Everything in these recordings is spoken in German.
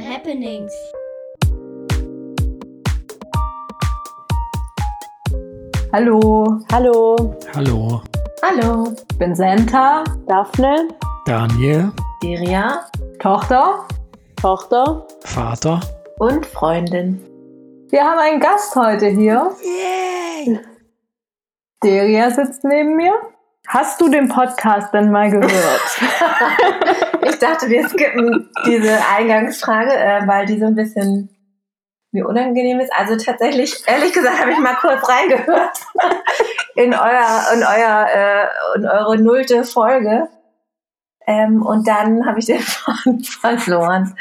Happenings. Hallo. Hallo. Hallo. Hallo. Ich bin Senta. Daphne. Daniel. Deria. Tochter. Tochter. Vater. Und Freundin. Wir haben einen Gast heute hier. Yay! Deria sitzt neben mir. Hast du den Podcast denn mal gehört? ich dachte, wir skippen diese Eingangsfrage, äh, weil die so ein bisschen mir unangenehm ist. Also tatsächlich, ehrlich gesagt, habe ich mal kurz reingehört in euer, in euer, äh, in eure nullte Folge. Ähm, und dann habe ich den Faden verloren.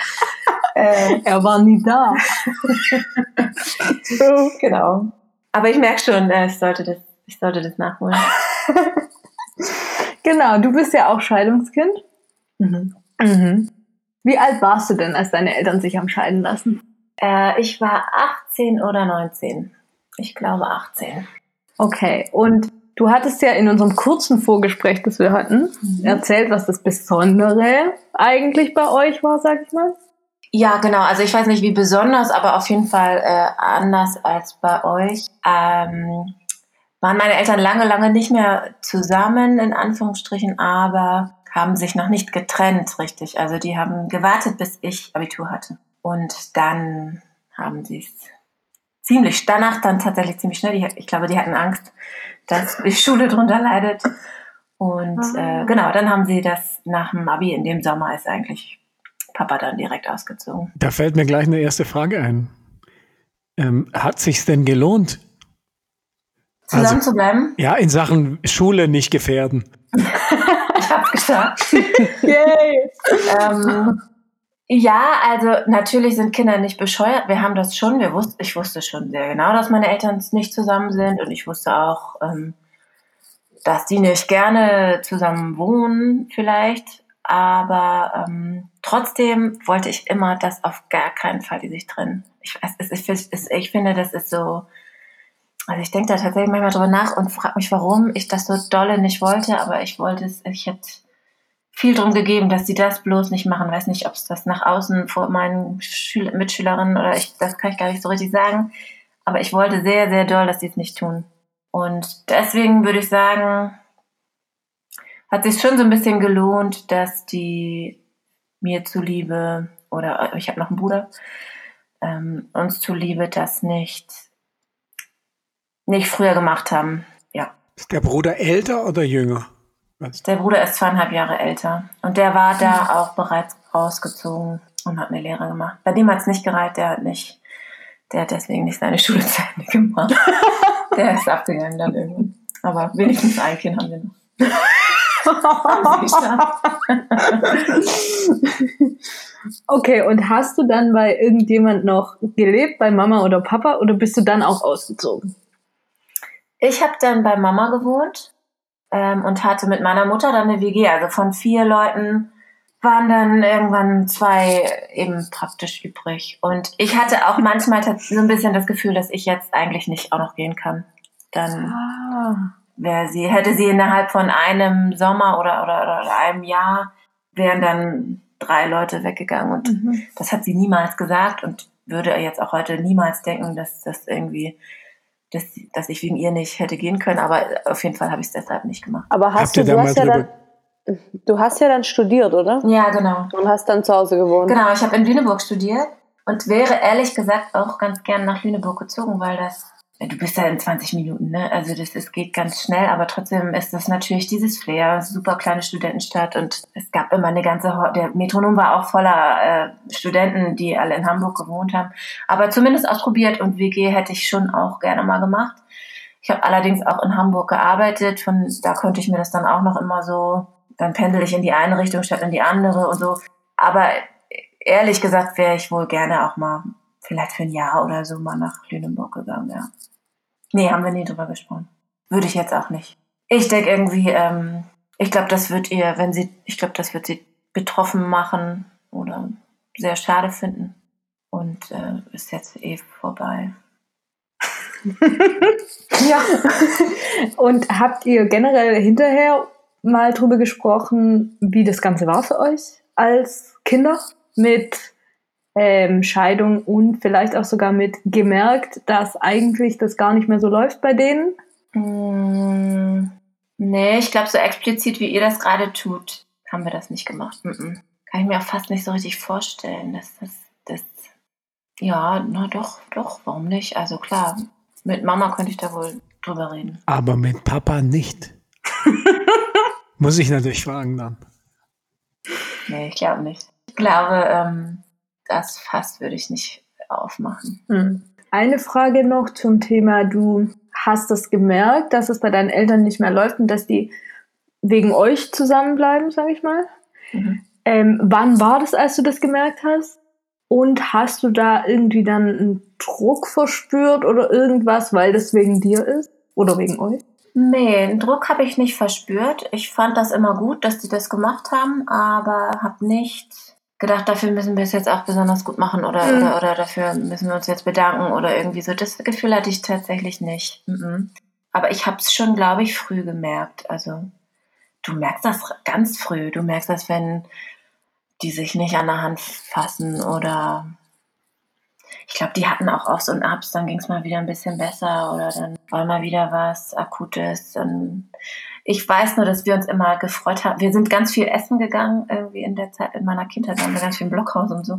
Äh, er war nie da. genau. Aber ich merke schon, äh, ich sollte das, ich sollte das nachholen. genau, du bist ja auch Scheidungskind. Mhm. Mhm. Wie alt warst du denn, als deine Eltern sich haben scheiden lassen? Äh, ich war 18 oder 19. Ich glaube 18. Okay, und du hattest ja in unserem kurzen Vorgespräch, das wir hatten, mhm. erzählt, was das Besondere eigentlich bei euch war, sag ich mal. Ja, genau. Also ich weiß nicht, wie besonders, aber auf jeden Fall äh, anders als bei euch. Ähm, waren meine Eltern lange, lange nicht mehr zusammen, in Anführungsstrichen, aber haben sich noch nicht getrennt, richtig. Also die haben gewartet, bis ich Abitur hatte. Und dann haben sie es ziemlich, danach dann tatsächlich ziemlich schnell. Die, ich glaube, die hatten Angst, dass die Schule drunter leidet. Und äh, genau, dann haben sie das nach dem Abi in dem Sommer ist eigentlich Papa dann direkt ausgezogen. Da fällt mir gleich eine erste Frage ein. Ähm, hat sich's denn gelohnt? Zusammen also, zu bleiben? Ja, in Sachen Schule nicht gefährden. geschafft. Yay! ähm, ja, also natürlich sind Kinder nicht bescheuert. Wir haben das schon, wir wussten, ich wusste schon sehr genau, dass meine Eltern nicht zusammen sind und ich wusste auch, ähm, dass die nicht gerne zusammen wohnen vielleicht. Aber ähm, trotzdem wollte ich immer, dass auf gar keinen Fall die sich trennen. Ich, es, es, es, ich finde, das ist so. Also ich denke da tatsächlich manchmal drüber nach und frage mich, warum ich das so dolle nicht wollte, aber ich wollte es, ich hätte viel drum gegeben, dass sie das bloß nicht machen. Weiß nicht, ob es das nach außen vor meinen Schül Mitschülerinnen oder ich, das kann ich gar nicht so richtig sagen. Aber ich wollte sehr, sehr doll, dass sie es nicht tun. Und deswegen würde ich sagen, hat sich schon so ein bisschen gelohnt, dass die mir zuliebe, oder ich habe noch einen Bruder, ähm, uns zuliebe das nicht, nicht früher gemacht haben. Ja. Ist der Bruder älter oder jünger? Der Bruder ist zweieinhalb Jahre älter. Und der war da hm. auch bereits rausgezogen und hat eine Lehre gemacht. Bei dem hat es nicht gereicht, der hat nicht, der hat deswegen nicht seine Schule zu Ende gemacht. der ist abgegangen dann irgendwann. Aber wenigstens ein Kind haben wir noch. okay, und hast du dann bei irgendjemand noch gelebt, bei Mama oder Papa, oder bist du dann auch ausgezogen? Ich habe dann bei Mama gewohnt ähm, und hatte mit meiner Mutter dann eine WG. Also von vier Leuten waren dann irgendwann zwei eben praktisch übrig. Und ich hatte auch manchmal so ein bisschen das Gefühl, dass ich jetzt eigentlich nicht auch noch gehen kann. Dann ah wäre sie, hätte sie innerhalb von einem Sommer oder, oder, oder einem Jahr wären dann drei Leute weggegangen und mhm. das hat sie niemals gesagt und würde jetzt auch heute niemals denken, dass das irgendwie, dass, dass ich wegen ihr nicht hätte gehen können, aber auf jeden Fall habe ich es deshalb nicht gemacht. Aber hast Habt du, du hast ja dann, du hast ja dann studiert, oder? Ja, genau. Und hast dann zu Hause gewohnt. Genau, ich habe in Lüneburg studiert und wäre ehrlich gesagt auch ganz gern nach Lüneburg gezogen, weil das du bist ja in 20 Minuten, ne? Also das, das geht ganz schnell, aber trotzdem ist das natürlich dieses Flair, super kleine Studentenstadt und es gab immer eine ganze, der Metronom war auch voller äh, Studenten, die alle in Hamburg gewohnt haben. Aber zumindest ausprobiert und WG hätte ich schon auch gerne mal gemacht. Ich habe allerdings auch in Hamburg gearbeitet, von da konnte ich mir das dann auch noch immer so, dann pendel ich in die eine Richtung statt in die andere und so. Aber ehrlich gesagt wäre ich wohl gerne auch mal vielleicht für ein Jahr oder so mal nach Lüneburg gegangen, ja. Nee, haben wir nie drüber gesprochen. Würde ich jetzt auch nicht. Ich denke irgendwie, ähm, ich glaube, das wird ihr, wenn sie, ich glaube, das wird sie betroffen machen oder sehr schade finden. Und äh, ist jetzt eh vorbei. ja. Und habt ihr generell hinterher mal drüber gesprochen, wie das Ganze war für euch als Kinder mit ähm, Scheidung und vielleicht auch sogar mit gemerkt, dass eigentlich das gar nicht mehr so läuft bei denen? Mm, nee, ich glaube, so explizit wie ihr das gerade tut, haben wir das nicht gemacht. Mm -mm. Kann ich mir auch fast nicht so richtig vorstellen, dass das, das, ja, na doch, doch, warum nicht? Also klar, mit Mama könnte ich da wohl drüber reden. Aber mit Papa nicht. Muss ich natürlich fragen dann. Nee, ich glaube nicht. Ich glaube, ähm, das Fass würde ich nicht aufmachen. Hm. Eine Frage noch zum Thema, du hast das gemerkt, dass es bei deinen Eltern nicht mehr läuft und dass die wegen euch zusammenbleiben, sage ich mal. Mhm. Ähm, wann war das, als du das gemerkt hast? Und hast du da irgendwie dann einen Druck verspürt oder irgendwas, weil das wegen dir ist? Oder wegen euch? Nee, einen Druck habe ich nicht verspürt. Ich fand das immer gut, dass die das gemacht haben, aber habe nicht gedacht, dafür müssen wir es jetzt auch besonders gut machen oder, mhm. oder, oder dafür müssen wir uns jetzt bedanken oder irgendwie so. Das Gefühl hatte ich tatsächlich nicht. Mhm. Aber ich habe es schon, glaube ich, früh gemerkt. Also du merkst das ganz früh. Du merkst das, wenn die sich nicht an der Hand fassen oder ich glaube, die hatten auch Aufs und Abs, dann ging es mal wieder ein bisschen besser oder dann war mal wieder was Akutes. Und ich weiß nur, dass wir uns immer gefreut haben. Wir sind ganz viel essen gegangen, irgendwie in der Zeit, in meiner Kindheit waren wir ganz viel im Blockhaus und so.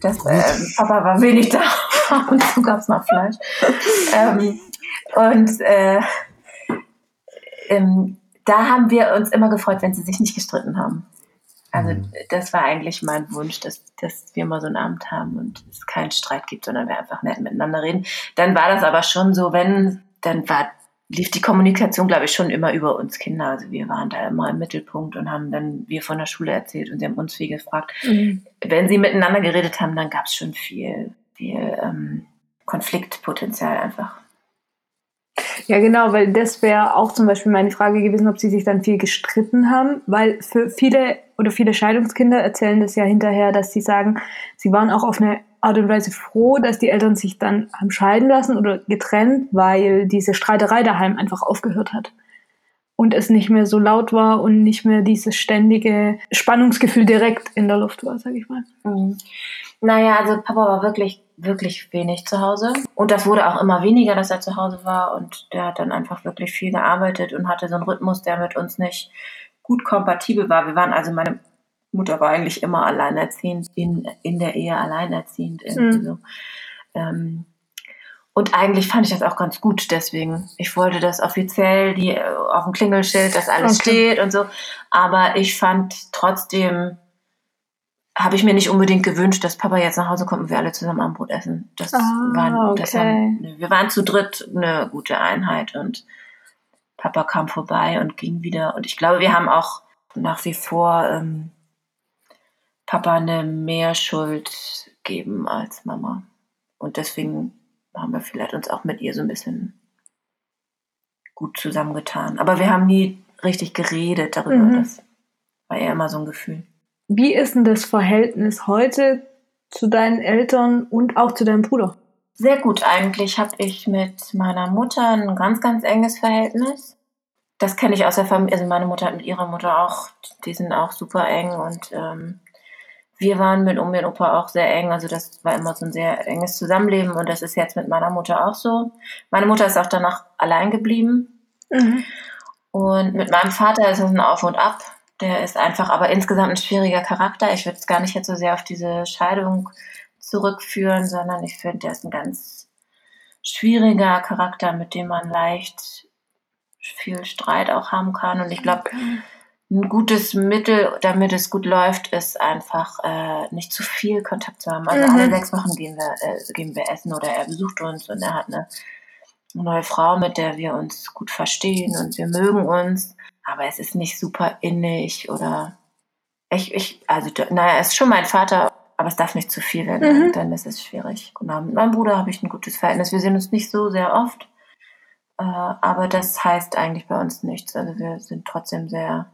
Das, äh, Papa war wenig da und so gab es noch Fleisch. ähm, und äh, ähm, da haben wir uns immer gefreut, wenn sie sich nicht gestritten haben. Also mhm. das war eigentlich mein Wunsch, dass, dass wir mal so einen Abend haben und es keinen Streit gibt, sondern wir einfach nett miteinander reden. Dann war das aber schon so, wenn, dann war, lief die Kommunikation, glaube ich, schon immer über uns Kinder. Also wir waren da immer im Mittelpunkt und haben dann wir von der Schule erzählt und sie haben uns viel gefragt. Mhm. Wenn sie miteinander geredet haben, dann gab es schon viel, viel ähm, Konfliktpotenzial einfach. Ja, genau, weil das wäre auch zum Beispiel meine Frage gewesen, ob sie sich dann viel gestritten haben, weil für viele oder viele Scheidungskinder erzählen das ja hinterher, dass sie sagen, sie waren auch auf eine Art und Weise froh, dass die Eltern sich dann haben scheiden lassen oder getrennt, weil diese Streiterei daheim einfach aufgehört hat. Und es nicht mehr so laut war und nicht mehr dieses ständige Spannungsgefühl direkt in der Luft war, sag ich mal. Mhm. Naja, also Papa war wirklich, wirklich wenig zu Hause. Und das wurde auch immer weniger, dass er zu Hause war. Und der hat dann einfach wirklich viel gearbeitet und hatte so einen Rhythmus, der mit uns nicht gut kompatibel war. Wir waren also, meine Mutter war eigentlich immer alleinerziehend, in, in der Ehe alleinerziehend. Mhm. So. Ähm, und eigentlich fand ich das auch ganz gut, deswegen. Ich wollte das offiziell, die auf dem Klingelschild, dass alles okay. steht und so. Aber ich fand trotzdem, habe ich mir nicht unbedingt gewünscht, dass Papa jetzt nach Hause kommt und wir alle zusammen am Brot essen. Das ah, war, das okay. haben, wir waren zu dritt eine gute Einheit und Papa kam vorbei und ging wieder. Und ich glaube, wir haben auch nach wie vor ähm, Papa eine mehr Schuld geben als Mama. Und deswegen haben wir vielleicht uns auch mit ihr so ein bisschen gut zusammengetan. Aber wir haben nie richtig geredet darüber. Mhm. Das war eher immer so ein Gefühl. Wie ist denn das Verhältnis heute zu deinen Eltern und auch zu deinem Bruder? Sehr gut eigentlich habe ich mit meiner Mutter ein ganz, ganz enges Verhältnis. Das kenne ich aus der Familie. Also meine Mutter hat mit ihrer Mutter auch, die sind auch super eng und ähm, wir waren mit Omi und Opa auch sehr eng. Also das war immer so ein sehr enges Zusammenleben und das ist jetzt mit meiner Mutter auch so. Meine Mutter ist auch danach allein geblieben. Mhm. Und mit meinem Vater ist es ein Auf und Ab. Der ist einfach aber insgesamt ein schwieriger Charakter. Ich würde es gar nicht jetzt so sehr auf diese Scheidung zurückführen, sondern ich finde, der ist ein ganz schwieriger Charakter, mit dem man leicht viel Streit auch haben kann. Und ich glaube, ein gutes Mittel, damit es gut läuft, ist einfach äh, nicht zu viel Kontakt zu haben. Also mhm. alle sechs Wochen gehen wir, äh, gehen wir essen oder er besucht uns und er hat eine neue Frau, mit der wir uns gut verstehen und wir mögen uns aber es ist nicht super innig oder ich, ich also naja, es ist schon mein Vater, aber es darf nicht zu viel werden, mhm. dann ist es schwierig. Genau, mit meinem Bruder habe ich ein gutes Verhältnis. Wir sehen uns nicht so sehr oft, äh, aber das heißt eigentlich bei uns nichts. Also wir sind trotzdem sehr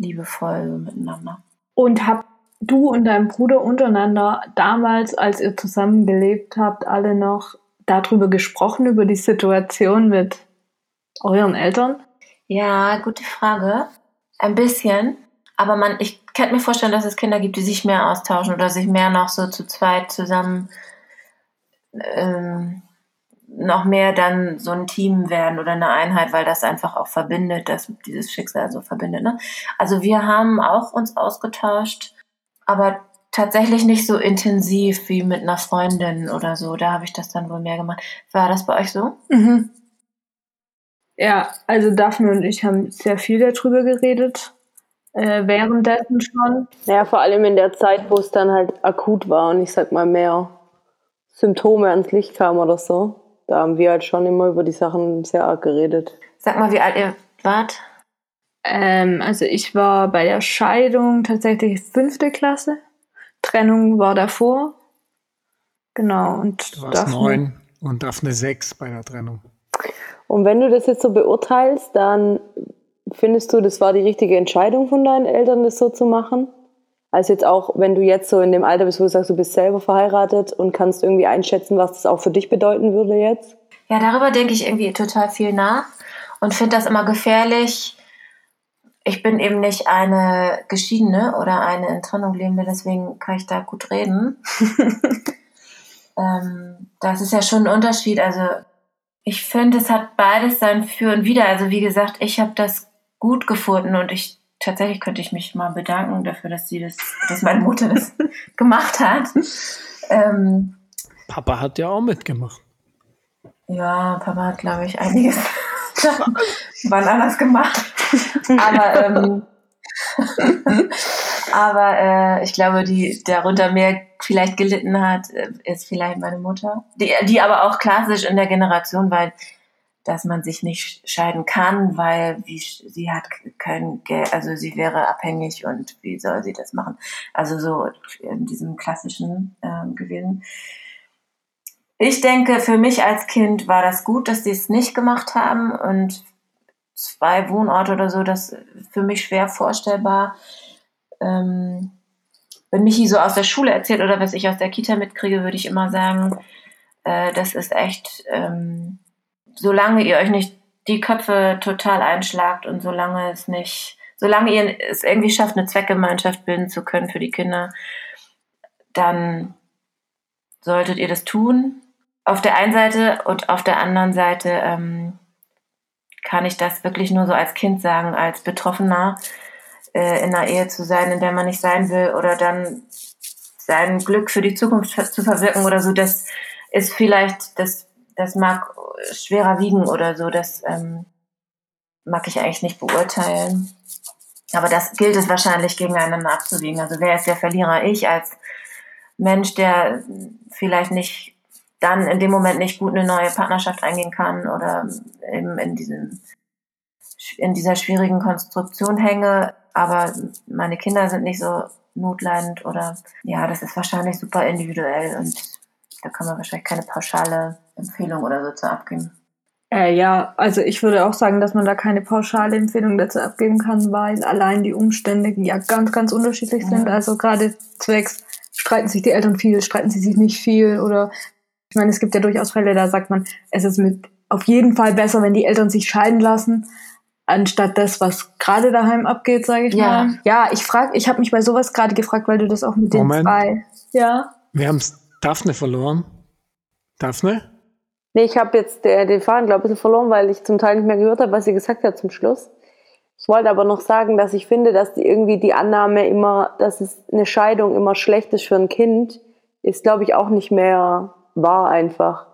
liebevoll miteinander. Und habt du und dein Bruder untereinander damals, als ihr zusammen gelebt habt, alle noch darüber gesprochen, über die Situation mit euren Eltern? Ja, gute Frage. Ein bisschen. Aber man, ich könnte mir vorstellen, dass es Kinder gibt, die sich mehr austauschen oder sich mehr noch so zu zweit zusammen ähm, noch mehr dann so ein Team werden oder eine Einheit, weil das einfach auch verbindet, dass dieses Schicksal so verbindet. Ne? Also wir haben auch uns ausgetauscht, aber tatsächlich nicht so intensiv wie mit einer Freundin oder so. Da habe ich das dann wohl mehr gemacht. War das bei euch so? Mhm. Ja, also Daphne und ich haben sehr viel darüber geredet. Äh, währenddessen schon. Ja, vor allem in der Zeit, wo es dann halt akut war und ich sag mal mehr Symptome ans Licht kamen oder so. Da haben wir halt schon immer über die Sachen sehr arg geredet. Sag mal, wie alt ihr wart? Ähm, also ich war bei der Scheidung tatsächlich fünfte Klasse. Trennung war davor. Genau. Und du warst neun und Daphne sechs bei der Trennung. Und wenn du das jetzt so beurteilst, dann findest du, das war die richtige Entscheidung von deinen Eltern, das so zu machen? Also jetzt auch, wenn du jetzt so in dem Alter bist, wo du sagst, du bist selber verheiratet und kannst irgendwie einschätzen, was das auch für dich bedeuten würde jetzt? Ja, darüber denke ich irgendwie total viel nach und finde das immer gefährlich. Ich bin eben nicht eine Geschiedene oder eine in Trennung lebende, deswegen kann ich da gut reden. ähm, das ist ja schon ein Unterschied. Also ich finde, es hat beides sein Für und Wider. Also wie gesagt, ich habe das gut gefunden und ich tatsächlich könnte ich mich mal bedanken dafür, dass sie das, dass meine Mutter das gemacht hat. Ähm, Papa hat ja auch mitgemacht. Ja, Papa hat, glaube ich, einiges wann anders gemacht. Aber, ähm, aber äh, ich glaube, die darunter mehr vielleicht gelitten hat, äh, ist vielleicht meine Mutter. Die, die aber auch klassisch in der Generation, weil dass man sich nicht scheiden kann, weil wie, sie hat kein Geld, also sie wäre abhängig und wie soll sie das machen? Also so in diesem klassischen äh, gewesen. Ich denke, für mich als Kind war das gut, dass sie es nicht gemacht haben und zwei Wohnorte oder so, das für mich schwer vorstellbar. Ähm, wenn Michi so aus der Schule erzählt oder was ich aus der Kita mitkriege, würde ich immer sagen, äh, das ist echt ähm, solange ihr euch nicht die Köpfe total einschlagt und solange es nicht, solange ihr es irgendwie schafft, eine Zweckgemeinschaft bilden zu können für die Kinder, dann solltet ihr das tun. Auf der einen Seite und auf der anderen Seite ähm, kann ich das wirklich nur so als Kind sagen, als Betroffener äh, in einer Ehe zu sein, in der man nicht sein will oder dann sein Glück für die Zukunft zu verwirken oder so, das ist vielleicht das das mag schwerer wiegen oder so, das ähm, mag ich eigentlich nicht beurteilen. Aber das gilt es wahrscheinlich gegeneinander abzuwiegen. Also wer ist der Verlierer? Ich als Mensch, der vielleicht nicht dann in dem Moment nicht gut eine neue Partnerschaft eingehen kann oder eben in diesem in dieser schwierigen Konstruktion hänge, aber meine Kinder sind nicht so notleidend oder ja, das ist wahrscheinlich super individuell und da kann man wahrscheinlich keine pauschale Empfehlung oder so zu abgeben. Äh, ja, also ich würde auch sagen, dass man da keine pauschale Empfehlung dazu abgeben kann, weil allein die Umstände ja ganz, ganz unterschiedlich sind. Ja. Also gerade zwecks, streiten sich die Eltern viel, streiten sie sich nicht viel oder ich meine, es gibt ja durchaus Fälle, da sagt man, es ist mit auf jeden Fall besser, wenn die Eltern sich scheiden lassen, anstatt das, was gerade daheim abgeht, sage ich ja. mal. Ja, ich frage, ich habe mich bei sowas gerade gefragt, weil du das auch mit Moment. den zwei. Ja. Wir haben Daphne verloren. Daphne? Nee, ich habe jetzt den, den Faden, glaube ich, ein bisschen verloren, weil ich zum Teil nicht mehr gehört habe, was sie gesagt hat zum Schluss. Ich wollte aber noch sagen, dass ich finde, dass die irgendwie die Annahme immer, dass es eine Scheidung immer schlecht ist für ein Kind, ist, glaube ich, auch nicht mehr wahr einfach.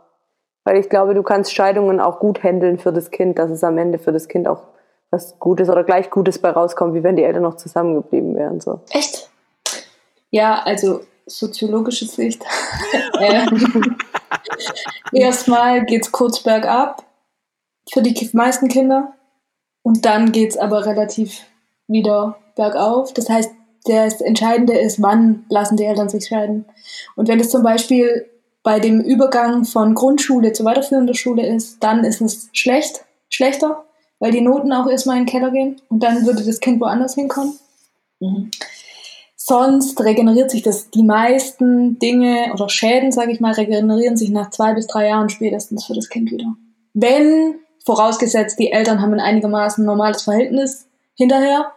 Weil ich glaube, du kannst Scheidungen auch gut handeln für das Kind, dass es am Ende für das Kind auch was Gutes oder gleich Gutes bei rauskommt, wie wenn die Eltern noch zusammengeblieben wären. So. Echt? Ja, also soziologische Sicht. ähm, erstmal geht es kurz bergab für die meisten Kinder und dann geht es aber relativ wieder bergauf. Das heißt, das Entscheidende ist, wann lassen die Eltern sich scheiden. Und wenn es zum Beispiel bei dem Übergang von Grundschule zu weiterführender Schule ist, dann ist es schlecht, schlechter, weil die Noten auch erstmal in den Keller gehen und dann würde das Kind woanders hinkommen. Mhm. Sonst regeneriert sich das, die meisten Dinge oder Schäden, sage ich mal, regenerieren sich nach zwei bis drei Jahren spätestens für das Kind wieder. Wenn, vorausgesetzt, die Eltern haben ein einigermaßen normales Verhältnis hinterher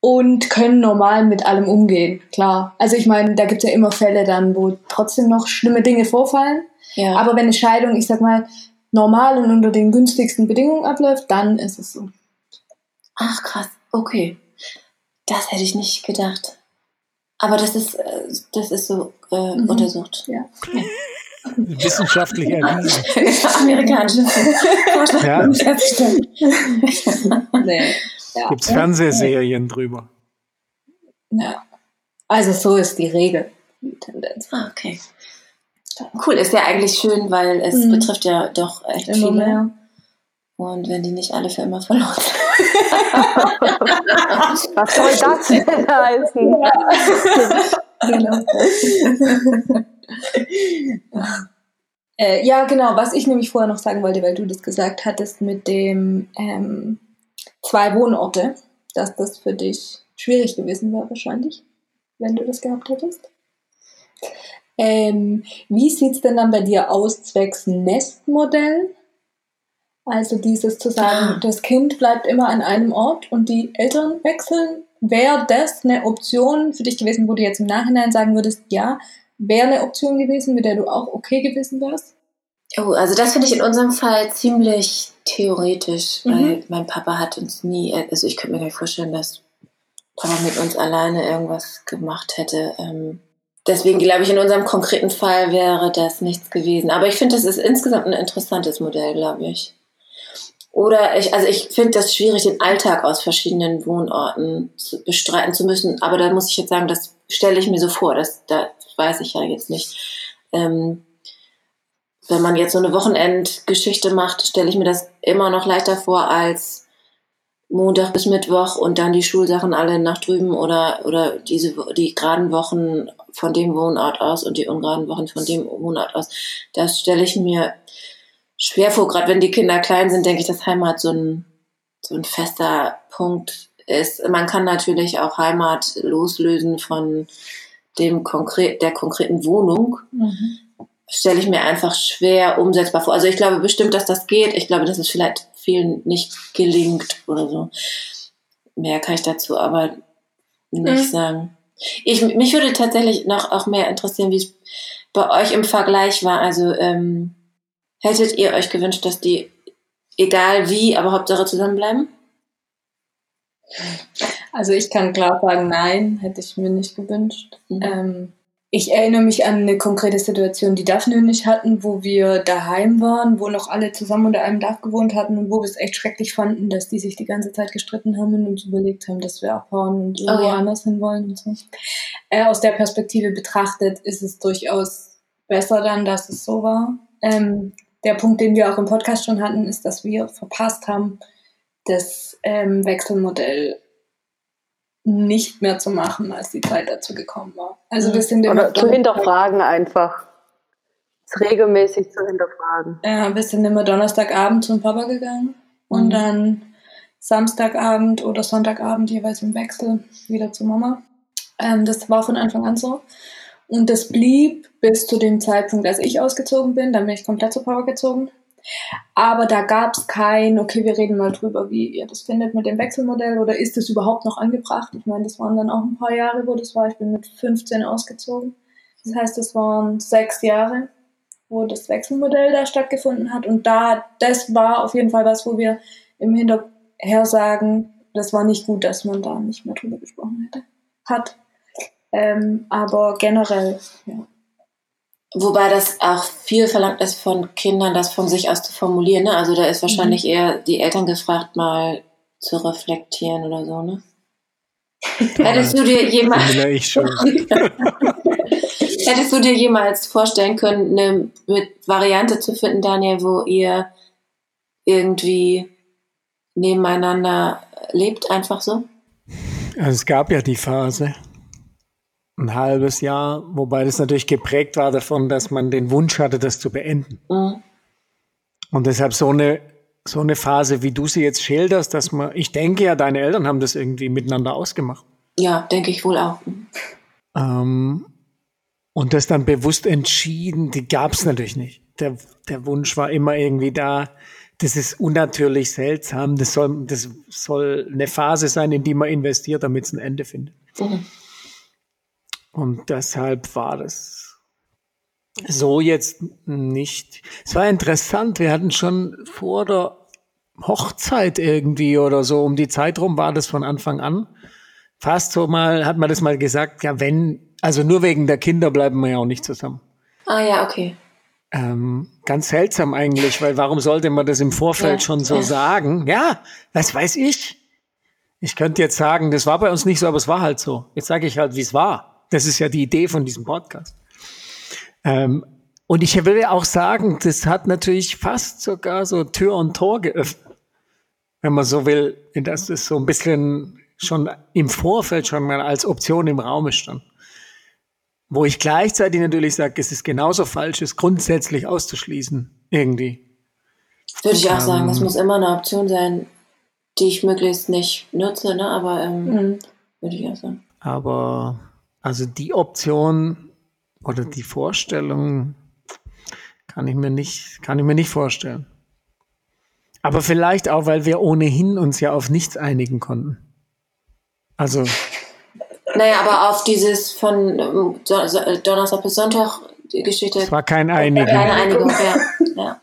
und können normal mit allem umgehen, klar. Also ich meine, da gibt es ja immer Fälle dann, wo trotzdem noch schlimme Dinge vorfallen. Ja. Aber wenn eine Scheidung, ich sag mal, normal und unter den günstigsten Bedingungen abläuft, dann ist es so. Ach krass, okay. Das hätte ich nicht gedacht. Aber das ist, äh, das ist so äh, mhm. untersucht. Ja. ja. Wissenschaftlich erwiesen. Amerikanische ja. nee. ja. Gibt es Fernsehserien drüber? Ja. Also so ist die Regel. Die Tendenz. Ah, okay. Cool, ist ja eigentlich schön, weil es mhm. betrifft ja doch echt Immer viele. Mehr. Und wenn die nicht alle für immer verloren sind. Was soll das denn heißen? genau. äh, ja, genau, was ich nämlich vorher noch sagen wollte, weil du das gesagt hattest mit dem ähm, zwei Wohnorte, dass das für dich schwierig gewesen wäre wahrscheinlich, wenn du das gehabt hättest. Ähm, wie sieht es denn dann bei dir aus, zwecks Nestmodell? Also dieses zu sagen, ah. das Kind bleibt immer an einem Ort und die Eltern wechseln. Wäre das eine Option für dich gewesen, wo du jetzt im Nachhinein sagen würdest, ja, wäre eine Option gewesen, mit der du auch okay gewesen wärst? Oh, also das finde ich in unserem Fall ziemlich theoretisch, mhm. weil mein Papa hat uns nie, also ich könnte mir gar nicht vorstellen, dass Papa mit uns alleine irgendwas gemacht hätte. Ähm, deswegen glaube ich, in unserem konkreten Fall wäre das nichts gewesen. Aber ich finde, das ist insgesamt ein interessantes Modell, glaube ich. Oder ich, also ich finde das schwierig, den Alltag aus verschiedenen Wohnorten zu, bestreiten zu müssen. Aber da muss ich jetzt sagen, das stelle ich mir so vor. Das, das weiß ich ja jetzt nicht. Ähm, wenn man jetzt so eine Wochenendgeschichte macht, stelle ich mir das immer noch leichter vor als Montag bis Mittwoch und dann die Schulsachen alle nach drüben oder, oder diese, die geraden Wochen von dem Wohnort aus und die ungeraden Wochen von dem Wohnort aus. Das stelle ich mir schwer vor, gerade wenn die Kinder klein sind, denke ich, dass Heimat so ein, so ein fester Punkt ist. Man kann natürlich auch Heimat loslösen von dem konkret, der konkreten Wohnung. Mhm. Stelle ich mir einfach schwer umsetzbar vor. Also ich glaube bestimmt, dass das geht. Ich glaube, dass es vielleicht vielen nicht gelingt oder so. Mehr kann ich dazu aber nicht mhm. sagen. Ich, mich würde tatsächlich noch auch mehr interessieren, wie es bei euch im Vergleich war. Also ähm, Hättet ihr euch gewünscht, dass die, egal wie, aber Hauptsache zusammenbleiben? Also ich kann klar sagen, nein, hätte ich mir nicht gewünscht. Mhm. Ähm, ich erinnere mich an eine konkrete Situation, die Daphne und ich hatten, wo wir daheim waren, wo noch alle zusammen unter einem Dach gewohnt hatten und wo wir es echt schrecklich fanden, dass die sich die ganze Zeit gestritten haben und uns überlegt haben, dass wir abhauen und irgendwo oh, ja. anders hin wollen und so. Äh, aus der Perspektive betrachtet ist es durchaus besser dann, dass es so war. Ähm, der Punkt, den wir auch im Podcast schon hatten, ist, dass wir verpasst haben, das ähm, Wechselmodell nicht mehr zu machen, als die Zeit dazu gekommen war. Also wir sind Oder zu hinterfragen einfach. Es regelmäßig zu hinterfragen. Ja, wir sind immer Donnerstagabend zum Papa gegangen mhm. und dann Samstagabend oder Sonntagabend jeweils im Wechsel wieder zu Mama. Ähm, das war von Anfang an so. Und das blieb bis zu dem Zeitpunkt, als ich ausgezogen bin. Dann bin ich komplett zu Papa gezogen. Aber da gab es kein, okay, wir reden mal drüber, wie ihr das findet mit dem Wechselmodell oder ist das überhaupt noch angebracht? Ich meine, das waren dann auch ein paar Jahre, wo das war. Ich bin mit 15 ausgezogen. Das heißt, es waren sechs Jahre, wo das Wechselmodell da stattgefunden hat. Und da, das war auf jeden Fall was, wo wir im Hinterher sagen, das war nicht gut, dass man da nicht mehr drüber gesprochen hätte. Hat. Ähm, aber generell, ja. Wobei das auch viel verlangt ist von Kindern, das von sich aus zu formulieren. Ne? Also da ist wahrscheinlich mhm. eher die Eltern gefragt, mal zu reflektieren oder so. Ne? Hättest du dir jemals Hättest du dir jemals vorstellen können, eine Variante zu finden, Daniel, wo ihr irgendwie nebeneinander lebt, einfach so? Also es gab ja die Phase, ein halbes Jahr, wobei das natürlich geprägt war davon, dass man den Wunsch hatte, das zu beenden. Mhm. Und deshalb so eine, so eine Phase, wie du sie jetzt schilderst, dass man, ich denke ja, deine Eltern haben das irgendwie miteinander ausgemacht. Ja, denke ich wohl auch. Ähm, und das dann bewusst entschieden, die gab es natürlich nicht. Der, der Wunsch war immer irgendwie da, das ist unnatürlich seltsam. Das soll, das soll eine Phase sein, in die man investiert, damit es ein Ende findet. Mhm. Und deshalb war das so jetzt nicht. Es war interessant. Wir hatten schon vor der Hochzeit irgendwie oder so um die Zeit rum war das von Anfang an. Fast so mal, hat man das mal gesagt, ja, wenn, also nur wegen der Kinder bleiben wir ja auch nicht zusammen. Ah ja, okay. Ähm, ganz seltsam eigentlich, weil warum sollte man das im Vorfeld ja. schon so sagen? Ja, was weiß ich. Ich könnte jetzt sagen, das war bei uns nicht so, aber es war halt so. Jetzt sage ich halt, wie es war. Das ist ja die Idee von diesem Podcast. Ähm, und ich will ja auch sagen, das hat natürlich fast sogar so Tür und Tor geöffnet, wenn man so will, dass es so ein bisschen schon im Vorfeld schon mal als Option im Raum stand. Wo ich gleichzeitig natürlich sage, es ist genauso falsch, es grundsätzlich auszuschließen, irgendwie. Würde ich auch ähm, sagen, es muss immer eine Option sein, die ich möglichst nicht nutze, ne? aber ähm, mhm. würde ich auch sagen. Aber also die Option oder die Vorstellung kann ich mir nicht, kann ich mir nicht vorstellen. Aber vielleicht auch, weil wir ohnehin uns ja auf nichts einigen konnten. Also naja, aber auf dieses von ähm, Donnerstag bis Sonntag die Geschichte. Es war kein Einigung. Keine Einigung, ja. ja.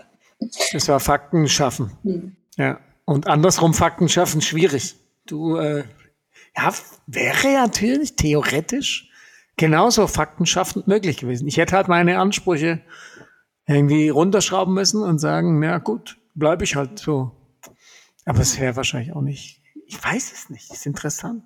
Es war Fakten schaffen. Hm. Ja. Und andersrum Fakten schaffen schwierig. Du, äh, ja, wäre natürlich theoretisch genauso Fakten schaffend möglich gewesen. Ich hätte halt meine Ansprüche irgendwie runterschrauben müssen und sagen, na gut, bleibe ich halt so. Aber es wäre wahrscheinlich auch nicht. Ich weiß es nicht. Ist interessant.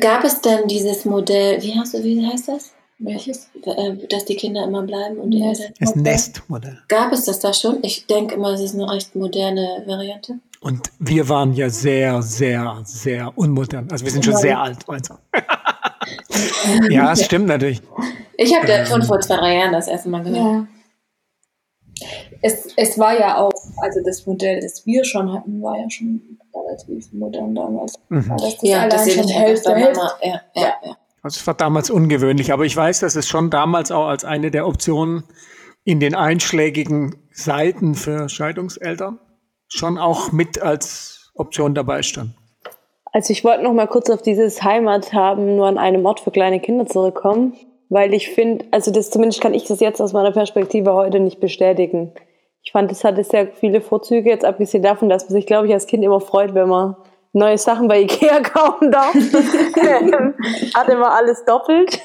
Gab es denn dieses Modell, wie, hast du, wie heißt das? Welches? Äh, dass die Kinder immer bleiben und die Eltern. Das Nestmodell. Gab es das da schon? Ich denke immer, es ist eine recht moderne Variante. Und wir waren ja sehr, sehr, sehr unmodern. Also wir sind schon sehr alt, meinst du? ja, es stimmt natürlich. Ich habe ähm, schon vor zwei, drei Jahren das erste Mal gehört. Ja. Es, es war ja auch, also das Modell, das wir schon hatten, war ja schon relativ modern damals. Mhm. Das ja, das ist schon Hälfte, Hälfte. Ja, ja, ja. Also es war damals ungewöhnlich, aber ich weiß, dass es schon damals auch als eine der Optionen in den einschlägigen Seiten für Scheidungseltern schon auch mit als Option dabei stand. Also ich wollte noch mal kurz auf dieses Heimat haben, nur an einem Ort für kleine Kinder zurückkommen, weil ich finde, also das zumindest kann ich das jetzt aus meiner Perspektive heute nicht bestätigen. Ich fand, es hatte sehr viele Vorzüge, jetzt abgesehen davon, dass man sich, glaube ich, als Kind immer freut, wenn man neue Sachen bei Ikea kaufen darf. hatte man alles doppelt.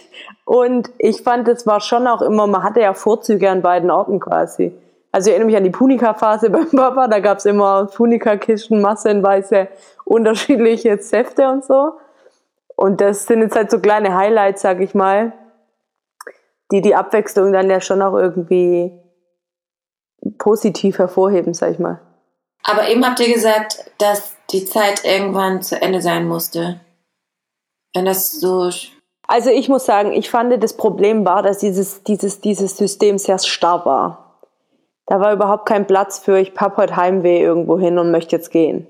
Und ich fand, es war schon auch immer, man hatte ja Vorzüge an beiden Orten quasi. Also ich erinnere mich an die Punika-Phase beim Papa, da gab es immer Punika-Kisten, massenweise unterschiedliche Säfte und so. Und das sind jetzt halt so kleine Highlights, sag ich mal, die die Abwechslung dann ja schon auch irgendwie positiv hervorheben, sag ich mal. Aber eben habt ihr gesagt, dass die Zeit irgendwann zu Ende sein musste. Wenn das so. Also ich muss sagen, ich fand, das Problem war, dass dieses, dieses, dieses System sehr starr war. Da war überhaupt kein Platz für, ich hab heute Heimweh irgendwo hin und möchte jetzt gehen.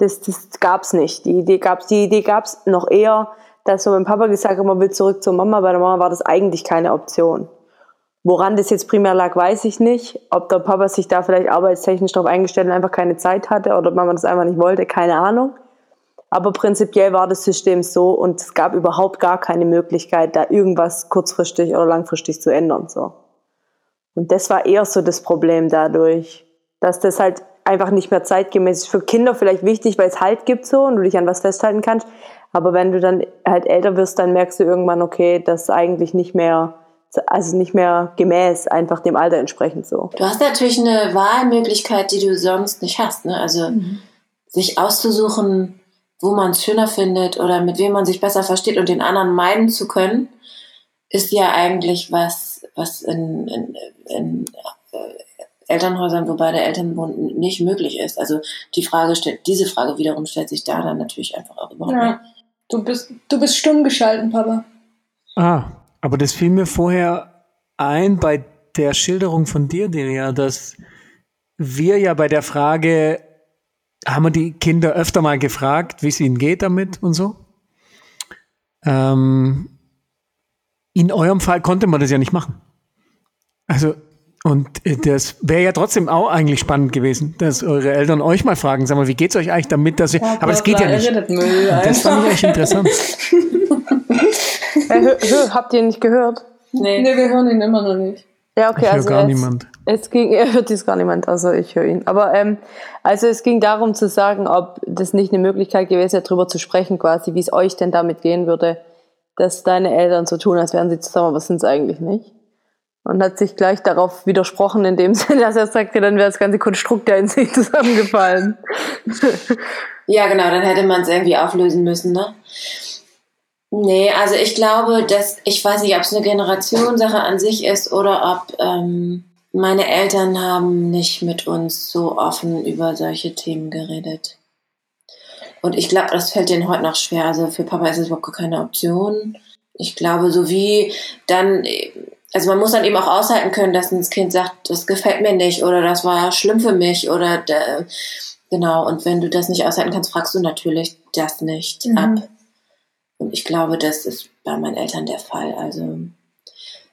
Das, das gab's nicht. Die Idee gab's, die Idee gab's noch eher, dass so mein Papa gesagt hat, man will zurück zur Mama. Bei der Mama war das eigentlich keine Option. Woran das jetzt primär lag, weiß ich nicht. Ob der Papa sich da vielleicht arbeitstechnisch darauf eingestellt und einfach keine Zeit hatte oder ob Mama das einfach nicht wollte, keine Ahnung. Aber prinzipiell war das System so und es gab überhaupt gar keine Möglichkeit, da irgendwas kurzfristig oder langfristig zu ändern. So. Und das war eher so das Problem dadurch, dass das halt einfach nicht mehr zeitgemäß ist. Für Kinder vielleicht wichtig, weil es Halt gibt so und du dich an was festhalten kannst. Aber wenn du dann halt älter wirst, dann merkst du irgendwann, okay, das ist eigentlich nicht mehr also nicht mehr gemäß, einfach dem Alter entsprechend so. Du hast natürlich eine Wahlmöglichkeit, die du sonst nicht hast. Ne? Also mhm. sich auszusuchen, wo man es schöner findet oder mit wem man sich besser versteht und den anderen meiden zu können, ist ja eigentlich was, was in, in, in äh, Elternhäusern, wo beide Eltern wohnen, nicht möglich ist. Also die Frage stellt, diese Frage wiederum stellt sich da dann natürlich einfach auch überhaupt ja. nicht. Du bist, du bist stumm geschalten, Papa. Ah, aber das fiel mir vorher ein bei der Schilderung von dir, Deria, dass wir ja bei der Frage, haben wir die Kinder öfter mal gefragt, wie es ihnen geht damit und so. Ähm, in eurem Fall konnte man das ja nicht machen. Also Und äh, das wäre ja trotzdem auch eigentlich spannend gewesen, dass eure Eltern euch mal fragen, sag mal, wie geht's euch eigentlich damit, dass ihr, Ja, aber das geht ja nicht. Das fand ich echt interessant. Äh, hö, hö, habt ihr nicht gehört? Nee. Nee, wir hören ihn immer noch nicht. Ja, okay, Ich höre also gar es, niemand. es ging, er hört dies gar niemand, also ich höre ihn. Aber ähm, also es ging darum zu sagen, ob das nicht eine Möglichkeit gewesen wäre, darüber zu sprechen, quasi, wie es euch denn damit gehen würde, dass deine Eltern so tun, als wären sie zusammen, aber sind es eigentlich nicht. Und hat sich gleich darauf widersprochen, in dem Sinne, dass er sagte, dann wäre das ganze Konstrukt ja in sich zusammengefallen. Ja, genau, dann hätte man es irgendwie auflösen müssen, ne? Nee, also ich glaube, dass, ich weiß nicht, ob es eine Generationssache an sich ist oder ob ähm, meine Eltern haben nicht mit uns so offen über solche Themen geredet. Und ich glaube, das fällt denen heute noch schwer. Also für Papa ist es überhaupt keine Option. Ich glaube, so wie dann, also man muss dann eben auch aushalten können, dass ein Kind sagt, das gefällt mir nicht oder das war schlimm für mich oder äh, Genau, und wenn du das nicht aushalten kannst, fragst du natürlich das nicht Mhm. ab. Und ich glaube, das ist bei meinen Eltern der Fall. Also,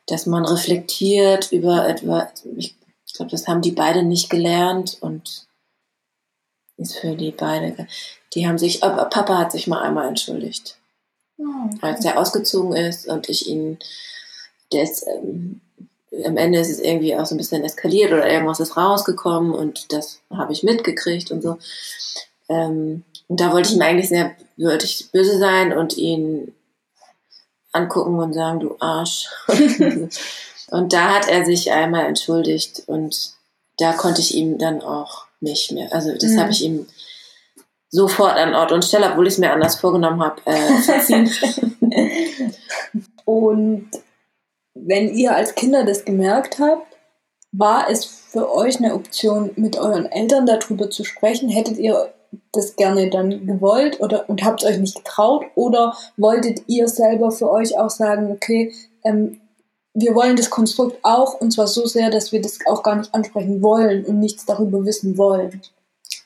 dass man reflektiert über etwas, ich, ich glaube, das haben die beide nicht gelernt und ist für die beide, die haben sich, aber Papa hat sich mal einmal entschuldigt, als er ausgezogen ist und ich ihn, der ist, ähm, am Ende ist es irgendwie auch so ein bisschen eskaliert oder irgendwas ist rausgekommen und das habe ich mitgekriegt und so. Ähm, und da wollte ich ihm eigentlich sehr wollte ich böse sein und ihn angucken und sagen, du Arsch. und da hat er sich einmal entschuldigt und da konnte ich ihm dann auch nicht mehr. Also das Mhm. habe ich ihm sofort an Ort und Stelle, obwohl ich es mir anders vorgenommen habe, äh, verziehen. Und wenn ihr als Kinder das gemerkt habt, war es für euch eine Option, mit euren Eltern darüber zu sprechen? Hättet ihr das gerne dann gewollt oder und habt euch nicht getraut? Oder wolltet ihr selber für euch auch sagen, okay, ähm, wir wollen das Konstrukt auch und zwar so sehr, dass wir das auch gar nicht ansprechen wollen und nichts darüber wissen wollen?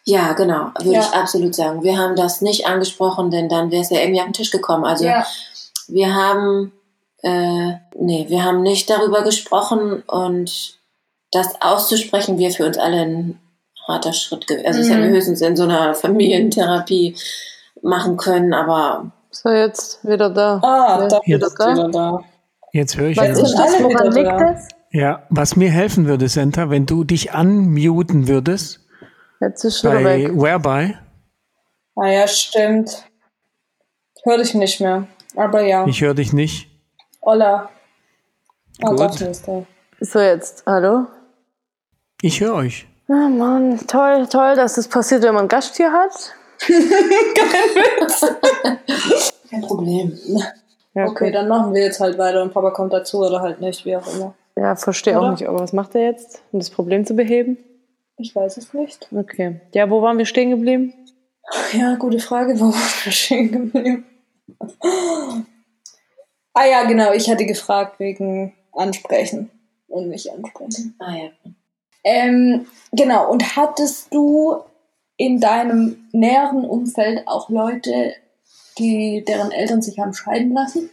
Ja, genau, würde Ja. ich absolut sagen. Wir haben das nicht angesprochen, denn dann wäre es ja irgendwie auf den Tisch gekommen. Also ja. wir haben, äh, nee, wir haben nicht darüber gesprochen und das auszusprechen wäre für uns alle ein harter Schritt gewesen. Also das Mhm. hätten wir höchstens in so einer Familientherapie machen können, aber So, jetzt wieder da. Ah, Ja, da wieder ist da. wieder da. Jetzt höre ich wieder. es- alle Woran liegt da. das? Ja, was mir helfen würde, Senta, wenn du dich unmuten würdest Jetzt ist bei weg. Whereby. Ah ja, stimmt. Höre dich nicht mehr. Aber ja. Ich höre dich nicht. Olla. Oh Gut. Gott, ist. So, jetzt. Hallo? Ich höre euch. Ah, Mann, toll, toll, dass das passiert, wenn man ein Gasttier hat. kein Problem. Ja, Okay, dann machen wir jetzt halt weiter und Papa kommt dazu oder halt nicht, wie auch immer. Ja, verstehe auch nicht. Aber was macht er jetzt, um das Problem zu beheben? Ich weiß es nicht. Okay. Ja, wo waren wir stehen geblieben? Ja, gute Frage, wo war wir stehen geblieben? Ah ja, genau, ich hatte gefragt wegen Ansprechen und nicht ansprechen. Ah ja. Ähm, genau, und hattest du in deinem näheren Umfeld auch Leute, die deren Eltern sich haben scheiden lassen?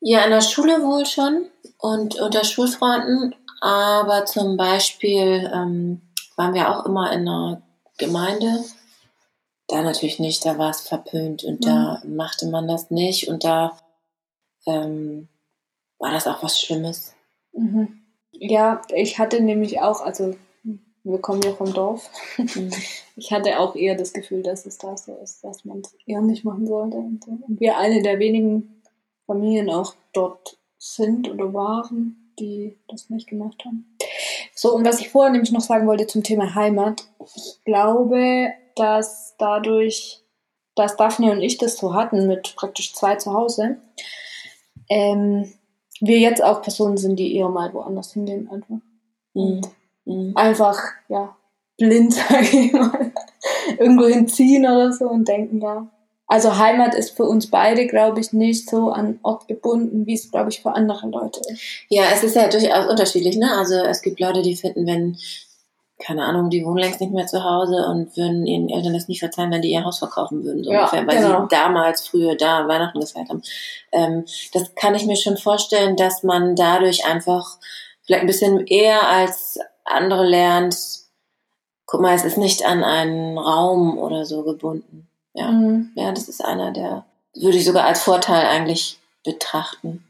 Ja, in der Schule wohl schon und unter Schulfreunden, aber zum Beispiel ähm, waren wir auch immer in einer Gemeinde. Da natürlich nicht, da war es verpönt und da machte man das nicht und da ähm, war das auch was Schlimmes. Mhm. Ja, ich hatte nämlich auch, also wir kommen ja vom Dorf. Ich hatte auch eher das Gefühl, dass es da so ist, dass man es eher nicht machen sollte. Und, so. und wir eine der wenigen Familien auch dort sind oder waren, die das nicht gemacht haben. So, und was ich vorher nämlich noch sagen wollte zum Thema Heimat. Ich glaube, dass dadurch, dass Daphne und ich das so hatten mit praktisch zwei zu Hause, ähm, wir jetzt auch Personen sind, die eher mal woanders hingehen einfach. Mhm. Mhm. Einfach, ja, blind, sage ich mal, irgendwo hinziehen oder so und denken, ja. Also Heimat ist für uns beide, glaube ich, nicht so an Ort gebunden, wie es, glaube ich, für andere Leute ist. Ja, es ist ja durchaus unterschiedlich, ne? Also es gibt Leute, die finden, wenn, keine Ahnung, die wohnen längst nicht mehr zu Hause und würden ihren Eltern das nicht verzeihen, wenn die ihr Haus verkaufen würden, so Ja, ungefähr, weil genau. sie damals früher da Weihnachten gefeiert haben. Ähm, das kann ich mir schon vorstellen, dass man dadurch einfach vielleicht ein bisschen eher als andere lernt, guck mal, es ist nicht an einen Raum oder so gebunden. Ja, mhm. ja das ist einer der, würde ich sogar als Vorteil eigentlich betrachten.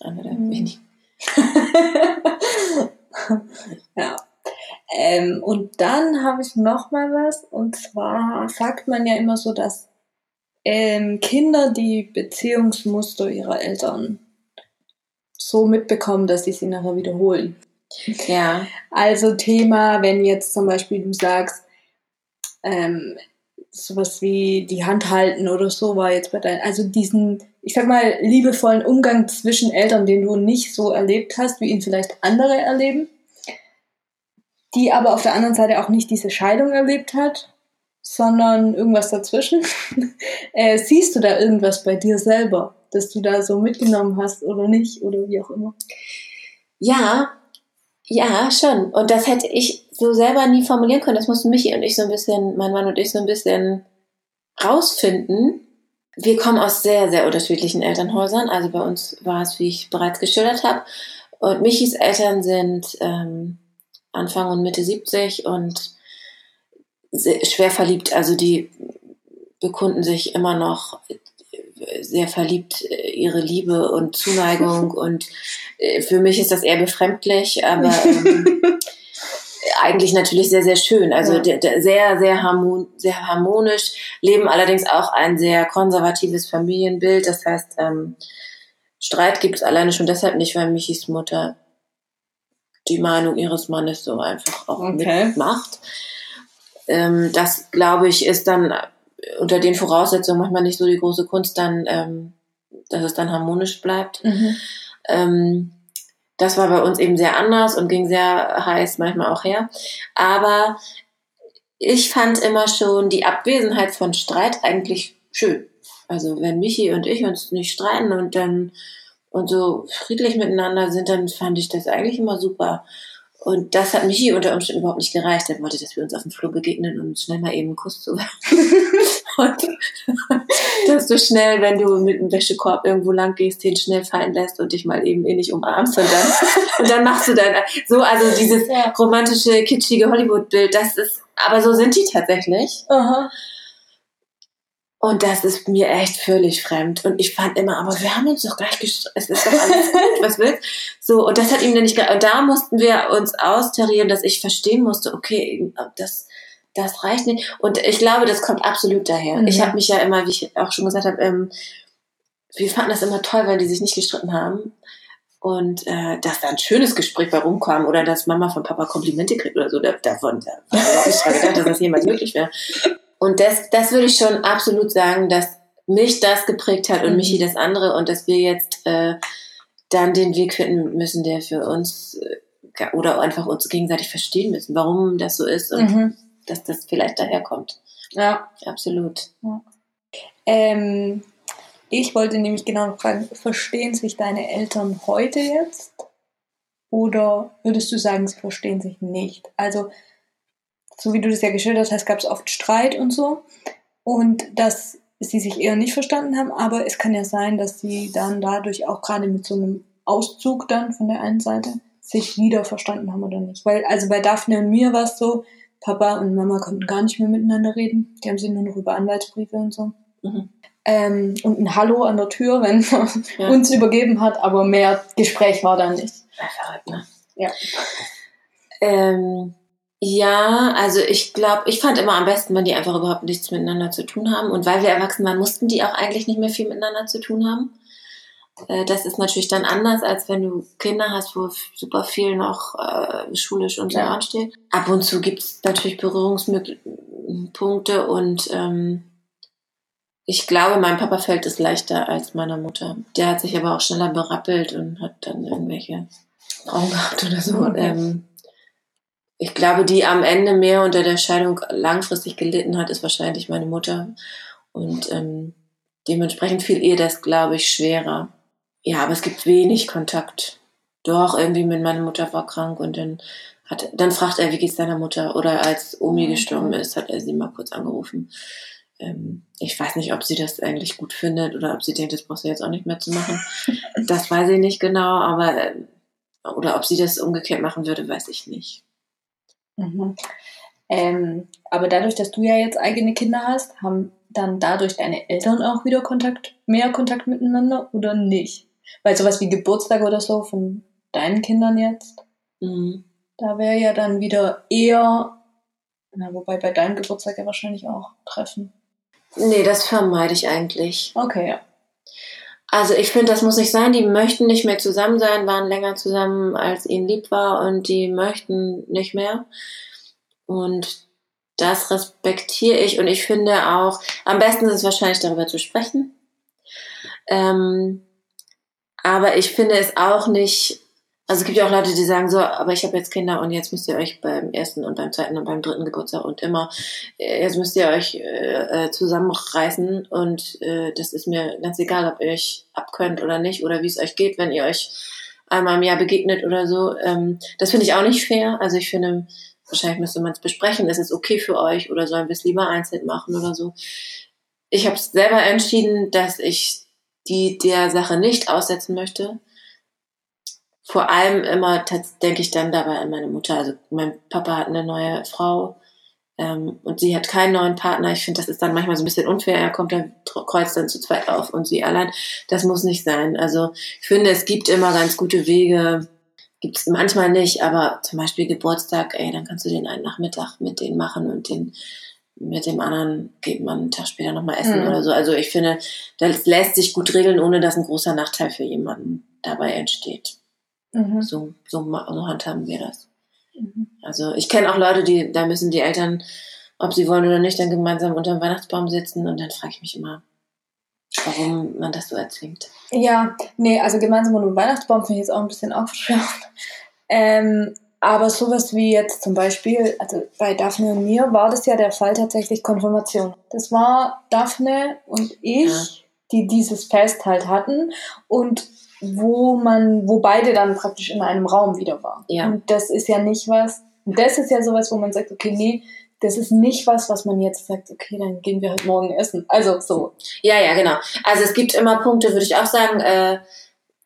Einer der mhm. wenigen. ja. Ähm, und dann habe ich noch mal was. Und zwar sagt man ja immer so, dass ähm, Kinder die Beziehungsmuster ihrer Eltern so mitbekommen, dass sie sie nachher wiederholen. Ja. Also Thema, wenn jetzt zum Beispiel du sagst, ähm, sowas wie die Hand halten oder so war jetzt bei deinen, also diesen, ich sag mal, liebevollen Umgang zwischen Eltern, den du nicht so erlebt hast, wie ihn vielleicht andere erleben, die aber auf der anderen Seite auch nicht diese Scheidung erlebt hat, sondern irgendwas dazwischen. äh, siehst du da irgendwas bei dir selber, dass du da so mitgenommen hast oder nicht oder wie auch immer? Ja, ja, schon. Und das hätte ich so selber nie formulieren können. Das mussten Michi und ich so ein bisschen, mein Mann und ich so ein bisschen rausfinden. Wir kommen aus sehr, sehr unterschiedlichen Elternhäusern. Also bei uns war es, wie ich bereits geschildert habe. Und Michis Eltern sind ähm, Anfang und Mitte 70 und schwer verliebt. Also die bekunden sich immer noch sehr verliebt ihre Liebe und Zuneigung und äh, für mich ist das eher befremdlich, aber ähm, eigentlich natürlich sehr, sehr schön. Also ja. sehr, sehr, harmon sehr harmonisch, leben allerdings auch ein sehr konservatives Familienbild. Das heißt, ähm, Streit gibt es alleine schon deshalb nicht, weil Michis Mutter die Meinung ihres Mannes so einfach auch okay. mitmacht. Ähm, das, glaube ich, ist dann unter den Voraussetzungen manchmal nicht so die große Kunst, dann, ähm, dass es dann harmonisch bleibt. Mhm. Ähm, das war bei uns eben sehr anders und ging sehr heiß manchmal auch her. Aber ich fand immer schon die Abwesenheit von Streit eigentlich schön. Also wenn Michi und ich uns nicht streiten und dann und so friedlich miteinander sind, dann fand ich das eigentlich immer super. Und das hat Michi unter Umständen überhaupt nicht gereicht. Er wollte, dass wir uns auf dem Flur begegnen und schnell mal eben einen Kuss zu Und dass du schnell, wenn du mit einem Wäschekorb irgendwo lang gehst, den schnell fallen lässt und dich mal eben ähnlich umarmst und dann, und dann machst du dann so, also dieses romantische, kitschige Hollywood-Bild, das ist, aber so sind die tatsächlich. Aha. Und das ist mir echt völlig fremd. Und ich fand immer, aber wir haben uns doch gleich gestritten. Es ist doch alles gut, was willst So, und das hat ihm dann nicht Und da mussten wir uns austarieren, dass ich verstehen musste, okay, das, das reicht nicht. Und ich glaube, das kommt absolut daher. Mhm. Ich habe mich ja immer, wie ich auch schon gesagt habe, ähm, wir fanden das immer toll, weil die sich nicht gestritten haben. Und äh, dass da ein schönes Gespräch bei rumkam oder dass Mama von Papa Komplimente kriegt oder so, davon da war überhaupt nicht dran gedacht, dass das jemals möglich wäre. Und das, das würde ich schon absolut sagen, dass mich das geprägt hat und mhm. Michi das andere und dass wir jetzt äh, dann den Weg finden müssen, der für uns äh, oder einfach uns gegenseitig verstehen müssen, warum das so ist und mhm. dass das vielleicht daherkommt. Ja. Absolut. Ja. Ähm, ich wollte nämlich genau noch fragen, verstehen sich deine Eltern heute jetzt? Oder würdest du sagen, sie verstehen sich nicht? Also so wie du das ja geschildert hast, gab es oft Streit und so. Und dass sie sich eher nicht verstanden haben, aber es kann ja sein, dass sie dann dadurch auch gerade mit so einem Auszug dann von der einen Seite sich wieder verstanden haben oder nicht. Weil, also bei Daphne und mir war es so, Papa und Mama konnten gar nicht mehr miteinander reden. Die haben sich nur noch über Anwaltsbriefe und so. Mhm. Ähm, und ein Hallo an der Tür, wenn man ja. uns übergeben hat, aber mehr Gespräch war da nicht. Ja, verrückt, ne? Ja. Ähm, ja, also ich glaube, ich fand immer am besten, wenn die einfach überhaupt nichts miteinander zu tun haben. Und weil wir erwachsen waren, mussten die auch eigentlich nicht mehr viel miteinander zu tun haben. Äh, das ist natürlich dann anders, als wenn du Kinder hast, wo super viel noch äh, schulisch und so ja. ansteht. Ab und zu gibt's natürlich Berührungspunkte und ähm, ich glaube, meinem Papa fällt es leichter als meiner Mutter. Der hat sich aber auch schneller berappelt und hat dann irgendwelche Frauen gehabt oder so. Okay. Ähm, ich glaube, die am Ende mehr unter der Scheidung langfristig gelitten hat, ist wahrscheinlich meine Mutter. Und ähm, dementsprechend fiel ihr das, glaube ich, schwerer. Ja, aber es gibt wenig Kontakt. Doch, irgendwie mit meiner Mutter war krank und dann hat, dann fragt er, wie geht's deiner Mutter? Oder als Omi gestorben ist, hat er sie mal kurz angerufen. Ähm, ich weiß nicht, ob sie das eigentlich gut findet oder ob sie denkt, das brauchst du jetzt auch nicht mehr zu machen. Das weiß ich nicht genau, aber äh, oder ob sie das umgekehrt machen würde, weiß ich nicht. Mhm. Ähm, aber dadurch, dass du ja jetzt eigene Kinder hast, haben dann dadurch deine Eltern auch wieder Kontakt, mehr Kontakt miteinander oder nicht? Weil sowas wie Geburtstag oder so von deinen Kindern jetzt, Mhm. da wäre ja dann wieder eher, na, wobei bei deinem Geburtstag ja wahrscheinlich auch Treffen. Nee, das vermeide ich eigentlich. Okay, ja. Also ich finde, das muss nicht sein. Die möchten nicht mehr zusammen sein, waren länger zusammen, als ihnen lieb war und die möchten nicht mehr. Und das respektiere ich und ich finde auch, am besten ist es wahrscheinlich darüber zu sprechen. Ähm, aber ich finde es auch nicht, also es gibt ja auch Leute, die sagen so, aber ich habe jetzt Kinder und jetzt müsst ihr euch beim ersten und beim zweiten und beim dritten Geburtstag und immer, äh, jetzt müsst ihr euch äh, äh, zusammenreißen und äh, das ist mir ganz egal, ob ihr euch abkönnt oder nicht oder wie es euch geht, wenn ihr euch einmal im Jahr begegnet oder so. Ähm, das finde ich auch nicht fair. Also ich finde, wahrscheinlich müsste man es besprechen, ist es okay für euch oder sollen wir es lieber einzeln machen oder so. Ich habe selber entschieden, dass ich die der Sache nicht aussetzen möchte. Vor allem immer denke ich dann dabei an meine Mutter. Also mein Papa hat eine neue Frau ähm, und sie hat keinen neuen Partner. Ich finde, das ist dann manchmal so ein bisschen unfair. Er kommt dann, kreuzt dann zu zweit auf und sie allein. Das muss nicht sein. Also ich finde, es gibt immer ganz gute Wege. Gibt es manchmal nicht, aber zum Beispiel Geburtstag, ey, dann kannst du den einen Nachmittag mit denen machen und den mit dem anderen geht man einen Tag später nochmal essen Mhm. oder so. Also ich finde, das lässt sich gut regeln, ohne dass ein großer Nachteil für jemanden dabei entsteht. Mhm. So, so, so handhaben wir das. Mhm. Also ich kenne auch Leute, die, da müssen die Eltern, ob sie wollen oder nicht, dann gemeinsam unter dem Weihnachtsbaum sitzen und dann frage ich mich immer, warum man das so erzwingt. Ja, nee, also gemeinsam unter dem Weihnachtsbaum finde ich jetzt auch ein bisschen aufschwärmt. Ähm, aber sowas wie jetzt zum Beispiel, also bei Daphne und mir war das ja der Fall tatsächlich Konfirmation. Das war Daphne und ich, Ja. die dieses Fest halt hatten und wo man, wo beide dann praktisch in einem Raum wieder waren. Ja. Und das ist ja nicht was, das ist ja sowas, wo man sagt, okay, nee, das ist nicht was, was man jetzt sagt, okay, dann gehen wir halt morgen essen. Also so. Ja, ja, genau. Also es gibt immer Punkte, würde ich auch sagen, äh,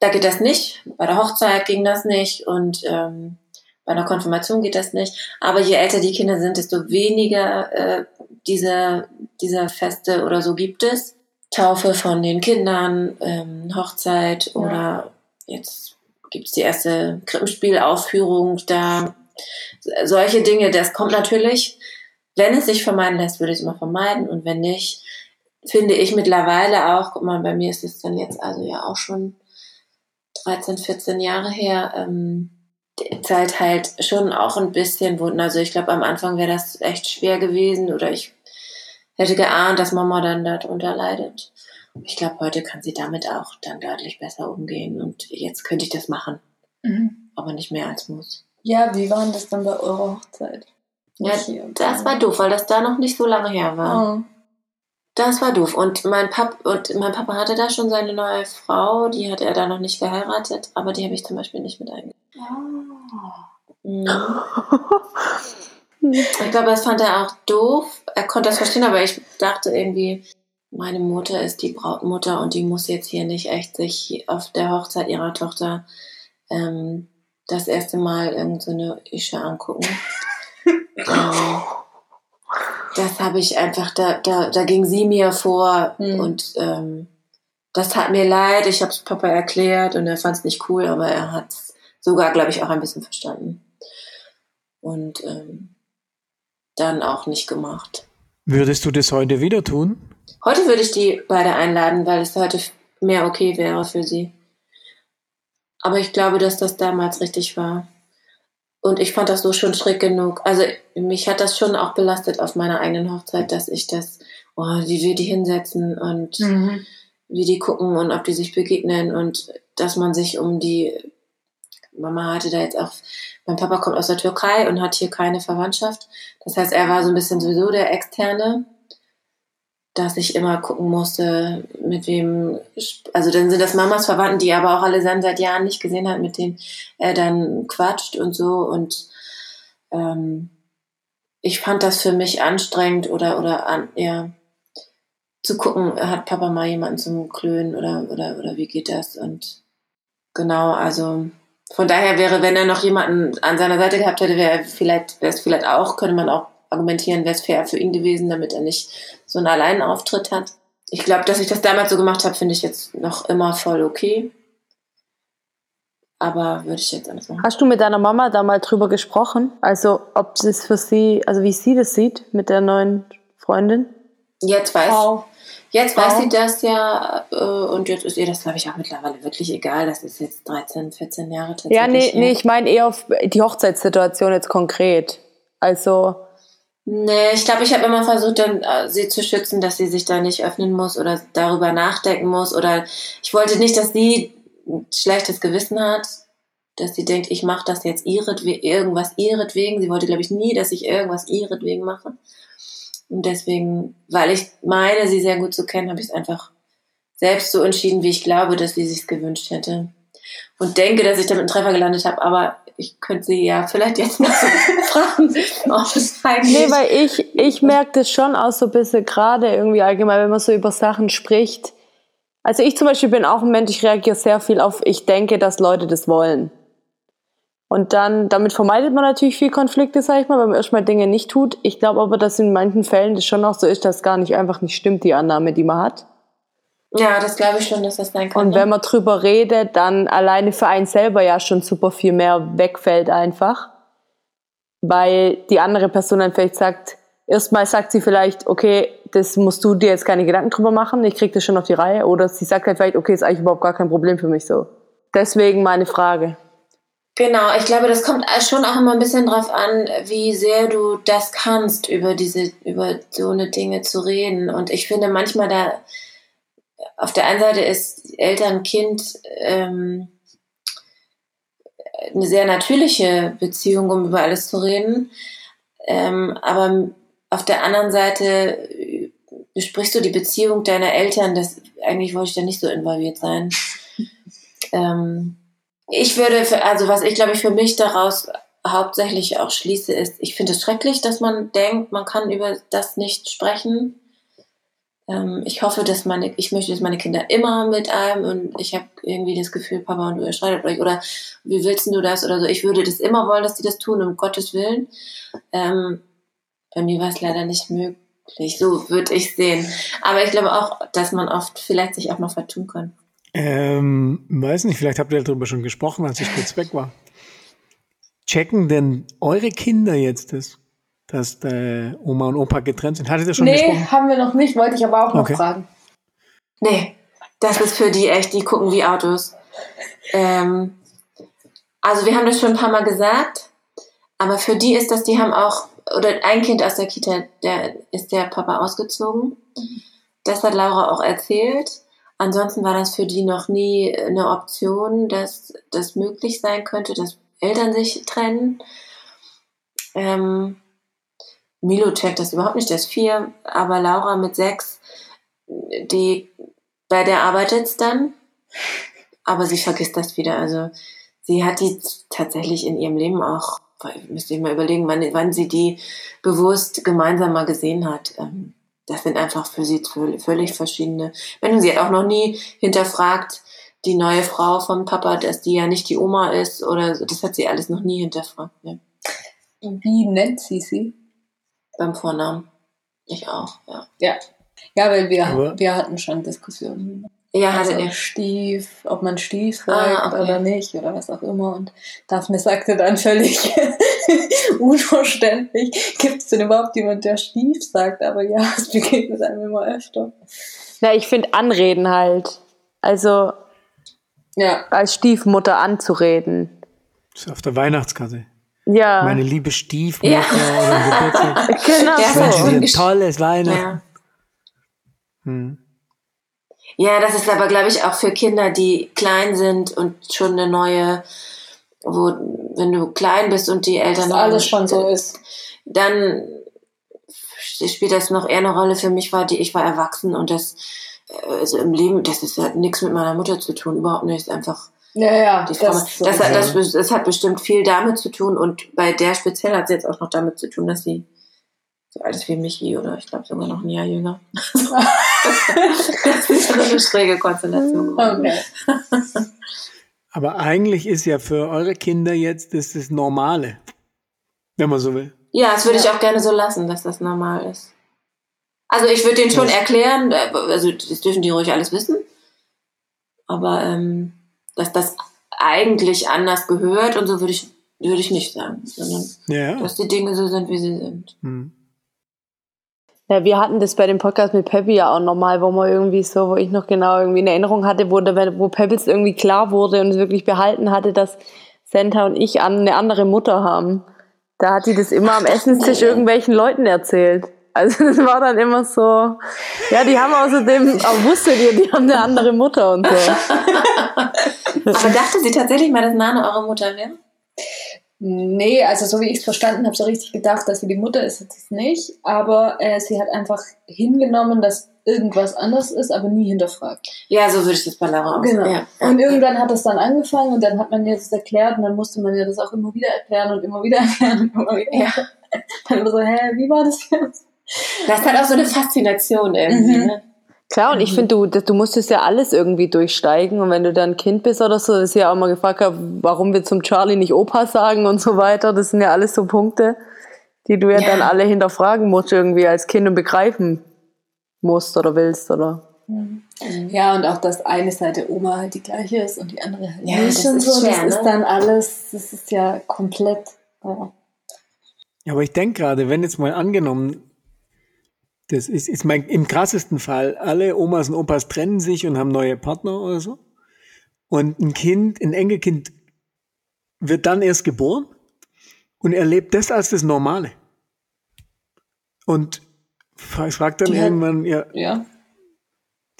da geht das nicht. Bei der Hochzeit ging das nicht und ähm, bei einer Konfirmation geht das nicht. Aber je älter die Kinder sind, desto weniger äh, diese, dieser Feste oder so gibt es. Taufe von den Kindern, ähm, Hochzeit Ja. oder jetzt gibt's die erste Krippenspielaufführung da. Solche Dinge, das kommt natürlich. Wenn es sich vermeiden lässt, würde ich es immer vermeiden. Und wenn nicht, finde ich mittlerweile auch, guck mal, bei mir ist es dann jetzt also ja auch schon 13, 14 Jahre her, ähm, die Zeit halt schon auch ein bisschen wunden. Also ich glaube, am Anfang wäre das echt schwer gewesen oder ich hätte geahnt, dass Mama dann darunter leidet. Ich glaube, heute kann sie damit auch dann deutlich besser umgehen und jetzt könnte ich das machen, aber nicht mehr als muss. Ja, wie war denn das dann bei eurer Hochzeit? Ja. Das war doof, weil das da noch nicht so lange her war. Oh. Das war doof. Und mein, Pap und mein Papa hatte da schon seine neue Frau, die hatte er da noch nicht geheiratet, aber die habe ich zum Beispiel nicht mit eingeladen. Mhm. Ich glaube, das fand er auch doof. Er konnte das verstehen, aber ich dachte irgendwie, meine Mutter ist die Brautmutter und die muss jetzt hier nicht echt sich auf der Hochzeit ihrer Tochter ähm, das erste Mal irgend so eine Ische angucken. ähm, das habe ich einfach, da, da, da ging sie mir vor Hm. und ähm, das tat mir leid. Ich habe es Papa erklärt und er fand es nicht cool, aber er hat es sogar, glaube ich, auch ein bisschen verstanden. Und ähm, dann auch nicht gemacht. Würdest du das heute wieder tun? Heute würde ich die beide einladen, weil es heute mehr okay wäre für sie. Aber ich glaube, dass das damals richtig war. Und ich fand das so schon schräg genug. Also mich hat das schon auch belastet auf meiner eigenen Hochzeit, dass ich das, oh, wie wir die hinsetzen und wie die gucken und ob die sich begegnen und dass man sich um die Mama hatte da jetzt auch, mein Papa kommt aus der Türkei und hat hier keine Verwandtschaft. Das heißt, er war so ein bisschen sowieso der Externe, dass ich immer gucken musste, mit wem, also dann sind das Mamas Verwandten, die er aber auch alle dann seit Jahren nicht gesehen hat, mit denen er dann quatscht und so und ähm, ich fand das für mich anstrengend oder, oder an, ja, zu gucken, hat Papa mal jemanden zum Klönen oder, oder, oder wie geht das und genau, also von daher wäre, wenn er noch jemanden an seiner Seite gehabt hätte, wäre vielleicht, wäre es vielleicht auch, könnte man auch argumentieren, wäre es fair für ihn gewesen, damit er nicht so einen Alleinauftritt hat. Ich glaube, dass ich das damals so gemacht habe, finde ich jetzt noch immer voll okay. Aber würde ich jetzt anders machen. Hast du mit deiner Mama da mal drüber gesprochen? Also, ob es für sie, also wie sie das sieht mit der neuen Freundin? Jetzt weiß, Wow. Jetzt weiß sie das ja äh, und jetzt ist ihr das, glaube ich, auch mittlerweile wirklich egal. Das ist jetzt 13, 14 Jahre tatsächlich. Ja, nee, nee, ich meine eher auf die Hochzeitssituation jetzt konkret. Also, Nee, ich glaube, ich habe immer versucht, dann äh, sie zu schützen, dass sie sich da nicht öffnen muss oder darüber nachdenken muss. Oder ich wollte nicht, dass sie ein schlechtes Gewissen hat, dass sie denkt, ich mache das jetzt ihretwegen, irgendwas ihretwegen. Sie wollte, glaube ich, nie, dass ich irgendwas ihretwegen mache. Und deswegen, weil ich meine, sie sehr gut zu kennen, habe ich es einfach selbst so entschieden, wie ich glaube, dass sie sich gewünscht hätte. Und denke, dass ich damit einen Treffer gelandet habe, aber ich könnte sie ja vielleicht jetzt noch so fragen, ob es eigentlich... nee, weil ich, ich merke das schon auch so ein bisschen gerade irgendwie allgemein, wenn man so über Sachen spricht. Also ich zum Beispiel bin auch ein Mensch, ich reagiere sehr viel auf, ich denke, dass Leute das wollen. Und dann, damit vermeidet man natürlich viel Konflikte, sag ich mal, wenn man erstmal Dinge nicht tut. Ich glaube aber, dass in manchen Fällen das schon auch so ist, dass gar nicht einfach nicht stimmt, die Annahme, die man hat. Ja, das glaube ich schon, dass das sein kann. Und wenn man drüber redet, dann alleine für einen selber ja schon super viel mehr wegfällt einfach. Weil die andere Person dann vielleicht sagt, erstmal sagt sie vielleicht, okay, das musst du dir jetzt keine Gedanken drüber machen, ich krieg das schon auf die Reihe. Oder sie sagt halt vielleicht, okay, ist eigentlich überhaupt gar kein Problem für mich so. Deswegen meine Frage. Genau, ich glaube, das kommt schon auch immer ein bisschen drauf an, wie sehr du das kannst, über diese, über so eine Dinge zu reden. Und ich finde manchmal da, auf der einen Seite ist Eltern-Kind ähm, eine sehr natürliche Beziehung, um über alles zu reden. Ähm, aber auf der anderen Seite äh, besprichst du die Beziehung deiner Eltern, das eigentlich wollte ich da nicht so involviert sein. ähm, ich würde, für, also was ich glaube ich für mich daraus hauptsächlich auch schließe, ist, ich finde es schrecklich, dass man denkt, man kann über das nicht sprechen. Ähm, ich hoffe, dass meine, ich möchte, dass meine Kinder immer mit einem und ich habe irgendwie das Gefühl, Papa und du streitet euch oder wie willst du das oder so. Ich würde das immer wollen, dass die das tun, um Gottes Willen. Ähm, bei mir war es leider nicht möglich. So würde ich sehen. Aber ich glaube auch, dass man oft vielleicht sich auch noch vertun kann. Ähm, weiß nicht, vielleicht habt ihr darüber schon gesprochen, als ich kurz weg war. Checken denn eure Kinder jetzt das, dass äh, Oma und Opa getrennt sind? Hattet ihr schon Nee, gesprochen? haben wir noch nicht, wollte ich aber auch noch Okay. fragen. Nee, das ist für die echt, die gucken wie Autos. Ähm, also wir haben das schon ein paar Mal gesagt, aber für die ist das, die haben auch, oder ein Kind aus der Kita, der ist der Papa ausgezogen. Das hat Laura auch erzählt. Ansonsten war das für die noch nie eine Option, dass das möglich sein könnte, dass Eltern sich trennen. Ähm, Milo checkt das überhaupt nicht, der ist vier, aber Laura mit sechs, die bei der arbeitet's dann, aber sie vergisst das wieder. Also sie hat die tatsächlich in ihrem Leben auch, müsste ich mal überlegen, wann, wann sie die bewusst gemeinsam mal gesehen hat. Ähm, Das sind einfach für sie völ- völlig verschiedene. Wenn sie hat auch noch nie hinterfragt, die neue Frau vom Papa, dass die ja nicht die Oma ist oder so. Das hat sie alles noch nie hinterfragt. Ne? Wie nennt sie sie? Beim Vornamen. Ich auch, ja. Ja. Ja, weil wir, Aber- wir hatten schon Diskussionen. Ja, Also hatte er. Stief, ob man Stief Ah, sagt okay. oder nicht oder was auch immer. Und Daphne sagte dann völlig unverständlich, gibt es denn überhaupt jemand, der Stief sagt? Aber ja, es begegnet einem immer öfter. Na, ich finde Anreden halt. Also Ja, als Stiefmutter anzureden. Das ist auf der Weihnachtskarte. Ja, Meine liebe Stiefmutter Ja. oder Geburtstag. genau Ja, Ich wünsche so. dir ein tolles Weihnachten. Ja. Hm. Ja, das ist aber, glaube ich, auch für Kinder, die klein sind und schon eine neue, wo, wenn du klein bist und die Eltern dass alles schon so ist. dann spielt das noch eher eine Rolle für mich, war die, ich war erwachsen und das, äh, also im Leben, das ist, hat nichts mit meiner Mutter zu tun, überhaupt nicht, ist einfach Ja, ja, Frau. das, Das, hat, das, das hat bestimmt viel damit zu tun und bei der speziell hat es jetzt auch noch damit zu tun, dass sie so alt ist wie Michi oder ich glaube sogar noch ein Jahr jünger. das ist so eine schräge Konstellation. Okay. Aber eigentlich ist ja für eure Kinder jetzt das, das Normale, wenn man so will. Ja, das würde ich auch gerne so lassen, dass das normal ist. Also ich würde denen schon erklären, äh, also das dürfen die ruhig alles wissen, aber ähm, dass das eigentlich anders gehört und so würde ich, würde ich nicht sagen, sondern Ja. dass die Dinge so sind, wie sie sind. Hm. Ja, wir hatten das bei dem Podcast mit Peppi ja auch nochmal, wo man irgendwie so, wo ich noch genau irgendwie eine Erinnerung hatte, wo, der, wo Peppi es irgendwie klar wurde und es wirklich behalten hatte, dass Santa und ich an, eine andere Mutter haben. Da hat die das immer am Essenstisch irgendwelchen Leuten erzählt. Also das war dann immer so, ja, die haben außerdem, auch wusstet ihr, die haben eine andere Mutter und so. Aber dachte sie tatsächlich mal, dass Nana eure Mutter wäre? Nee, also so wie ich es verstanden habe, so richtig gedacht, dass sie die Mutter ist, hat sie es nicht. Aber äh, sie hat einfach hingenommen, dass irgendwas anders ist, aber nie hinterfragt. Ja, so würde ich das bei Laura auch Genau. Ja. Und irgendwann hat es dann angefangen und dann hat man ihr das erklärt und dann musste man ihr das auch immer wieder erklären und immer wieder erklären und immer wieder. Ja. Dann war so, hä, wie war das jetzt? Das hat auch so eine Faszination irgendwie. Mhm. Ne? Klar, und ich finde, du, das- du musstest ja alles irgendwie durchsteigen. Und wenn du dann Kind bist oder so, ist ja auch mal gefragt, hab, warum wir zum Charlie nicht Opa sagen und so weiter. Das sind ja alles so Punkte, die du ja, Ja. dann alle hinterfragen musst, irgendwie als Kind und begreifen musst oder willst, oder? Ja, und auch, dass eine Seite Oma halt die gleiche ist und die andere halt Ja, nicht das und ist so. schwer, das ist ne? dann alles, das ist ja komplett. Ja. Ja, aber ich denke gerade, wenn jetzt mal angenommen, das ist, ist mein, im krassesten Fall, alle Omas und Opas trennen sich und haben neue Partner oder so. Und ein Kind, ein Enkelkind wird dann erst geboren und erlebt das als das Normale. Und fra- fragt dann Die hat- irgendwann, ja, ja.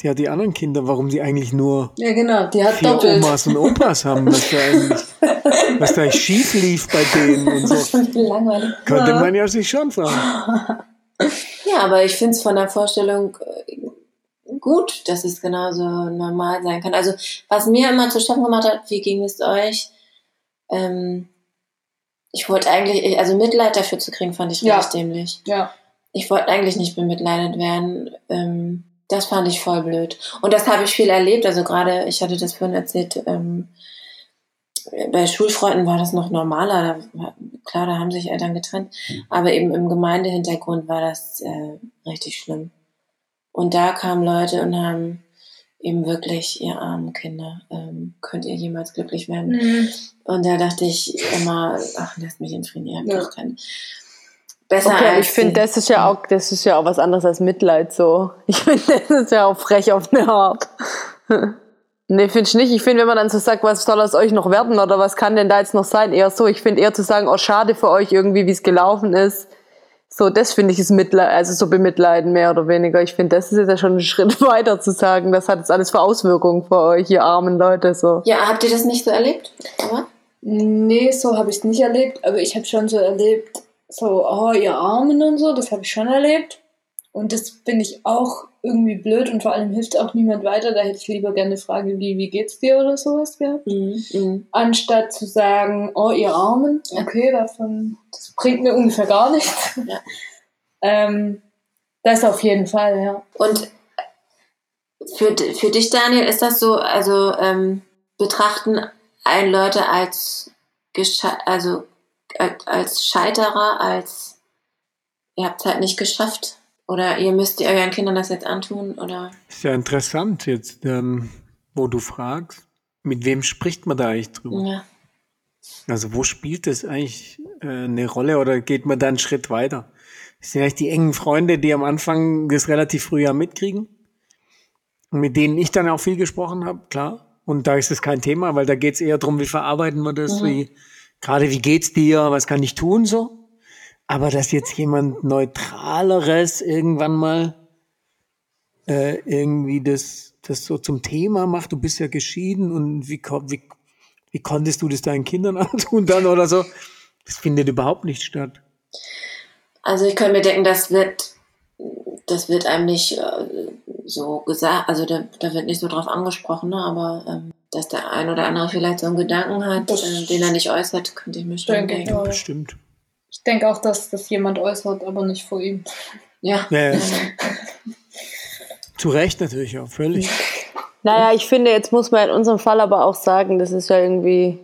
ja, die anderen Kinder, warum sie eigentlich nur Ja, genau, die hat vier doppelt. Omas und Opas haben, was da eigentlich, was da schief lief bei denen und so. Langweilig. Könnte man ja sich schon fragen. Aber ich finde es von der Vorstellung äh, gut, dass es genauso normal sein kann. Also, was mir immer zu schaffen gemacht hat, wie ging es euch? Ähm, ich wollte eigentlich, also Mitleid dafür zu kriegen, fand ich Ja. richtig dämlich. Ja. Ich wollte eigentlich nicht bemitleidet werden. Ähm, das fand ich voll blöd. Und das habe ich viel erlebt. Also gerade, ich hatte das vorhin erzählt, ähm, bei Schulfreunden war das noch normaler. Da, klar, da haben sich Eltern getrennt. Aber eben im Gemeindehintergrund war das äh, richtig schlimm. Und da kamen Leute und haben eben wirklich, ihr armen Kinder, ähm, könnt ihr jemals glücklich werden? Mhm. Und da dachte ich immer, ach, lasst mich in Frieden, ihr habt Ja. doch keine. Besser Okay, als ich finde, das ist ja auch, das ist ja auch was anderes als Mitleid, so. Ich finde, das ist ja auch frech auf eine Art. nee, finde ich nicht. Ich finde, wenn man dann so sagt, was soll aus euch noch werden oder was kann denn da jetzt noch sein, eher so. Ich finde eher zu sagen, oh, schade für euch irgendwie, wie es gelaufen ist. So, das finde ich ist Mitleid, also so bemitleiden mehr oder weniger. Ich finde, das ist jetzt ja schon ein Schritt weiter zu sagen, das hat jetzt alles für Auswirkungen für euch, ihr armen Leute, so. Ja, habt ihr das nicht so erlebt? Aber? Nee, so habe ich es nicht erlebt, aber ich habe schon so erlebt, so, oh, ihr Armen und so, das habe ich schon erlebt. Und das finde ich auch irgendwie blöd und vor allem hilft auch niemand weiter. Da hätte ich lieber gerne eine Frage wie, wie geht's dir oder sowas gehabt. Mhm. Anstatt zu sagen, oh, ihr Armen, okay, davon, das bringt mir ungefähr gar nichts. Ja. ähm, das auf jeden Fall, ja. Und für, für dich, Daniel, ist das so, also ähm, betrachten ein Leute als, also, als, als Scheiterer, als ihr habt es halt nicht geschafft? Oder ihr müsst euren Kindern das jetzt antun? Oder? Ist ja interessant jetzt, ähm, wo du fragst, mit wem spricht man da eigentlich drüber? Ja. Also wo spielt das eigentlich äh, eine Rolle oder geht man da einen Schritt weiter? Das sind eigentlich die engen Freunde, die am Anfang das relativ früh ja mitkriegen und mit denen ich dann auch viel gesprochen habe, klar. Und da ist es kein Thema, weil da geht es eher darum, wie verarbeiten wir das, wie gerade wie geht's dir, was kann ich tun so. Aber dass jetzt jemand Neutraleres irgendwann mal äh, irgendwie das, das so zum Thema macht, du bist ja geschieden und wie, wie, wie konntest du das deinen Kindern antun dann oder so? Das findet überhaupt nicht statt. Also ich könnte mir denken, das wird, das wird einem nicht äh, so gesagt, also da, da wird nicht so drauf angesprochen, ne? aber ähm, dass der ein oder andere vielleicht so einen Gedanken hat, äh, den er nicht äußert, könnte ich mir schon denken. auch. Bestimmt. Ich denke auch, dass das jemand äußert, aber nicht vor ihm. Ja. Ja, ja. Zu Recht natürlich auch, völlig. Naja, ich finde, jetzt muss man in unserem Fall aber auch sagen, das ist ja irgendwie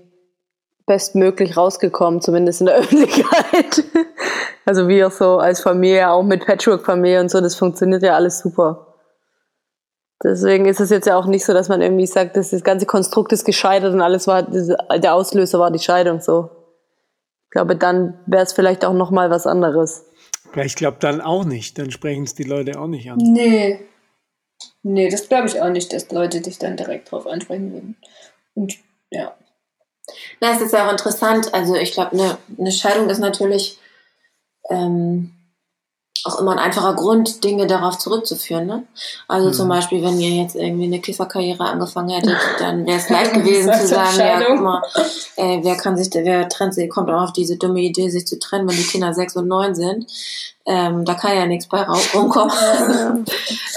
bestmöglich rausgekommen, zumindest in der Öffentlichkeit. Also wir so als Familie, auch mit Patchwork-Familie und so, das funktioniert ja alles super. Deswegen ist es jetzt ja auch nicht so, dass man irgendwie sagt, dass das ganze Konstrukt ist gescheitert und alles war, der Auslöser war die Scheidung so. Ich glaube, dann wäre es vielleicht auch nochmal was anderes. Ich glaube dann auch nicht, dann sprechen es die Leute auch nicht an. Nee. Nee, das glaube ich auch nicht, dass Leute dich dann direkt drauf ansprechen würden. Und ja. Na, es ist ja auch interessant. Also ich glaube, eine, eine Scheidung ist natürlich ähm, auch immer ein einfacher Grund, Dinge darauf zurückzuführen. Ne? Also mhm. zum Beispiel, wenn ihr jetzt irgendwie eine Kifferkarriere angefangen hättet, dann wäre es leicht gewesen zu sagen, ja, guck mal, äh, wer kann sich, wer trennt sich, kommt auch auf diese dumme Idee, sich zu trennen, wenn die Kinder sechs und neun sind. Ähm, da kann ja nichts bei rumkommen.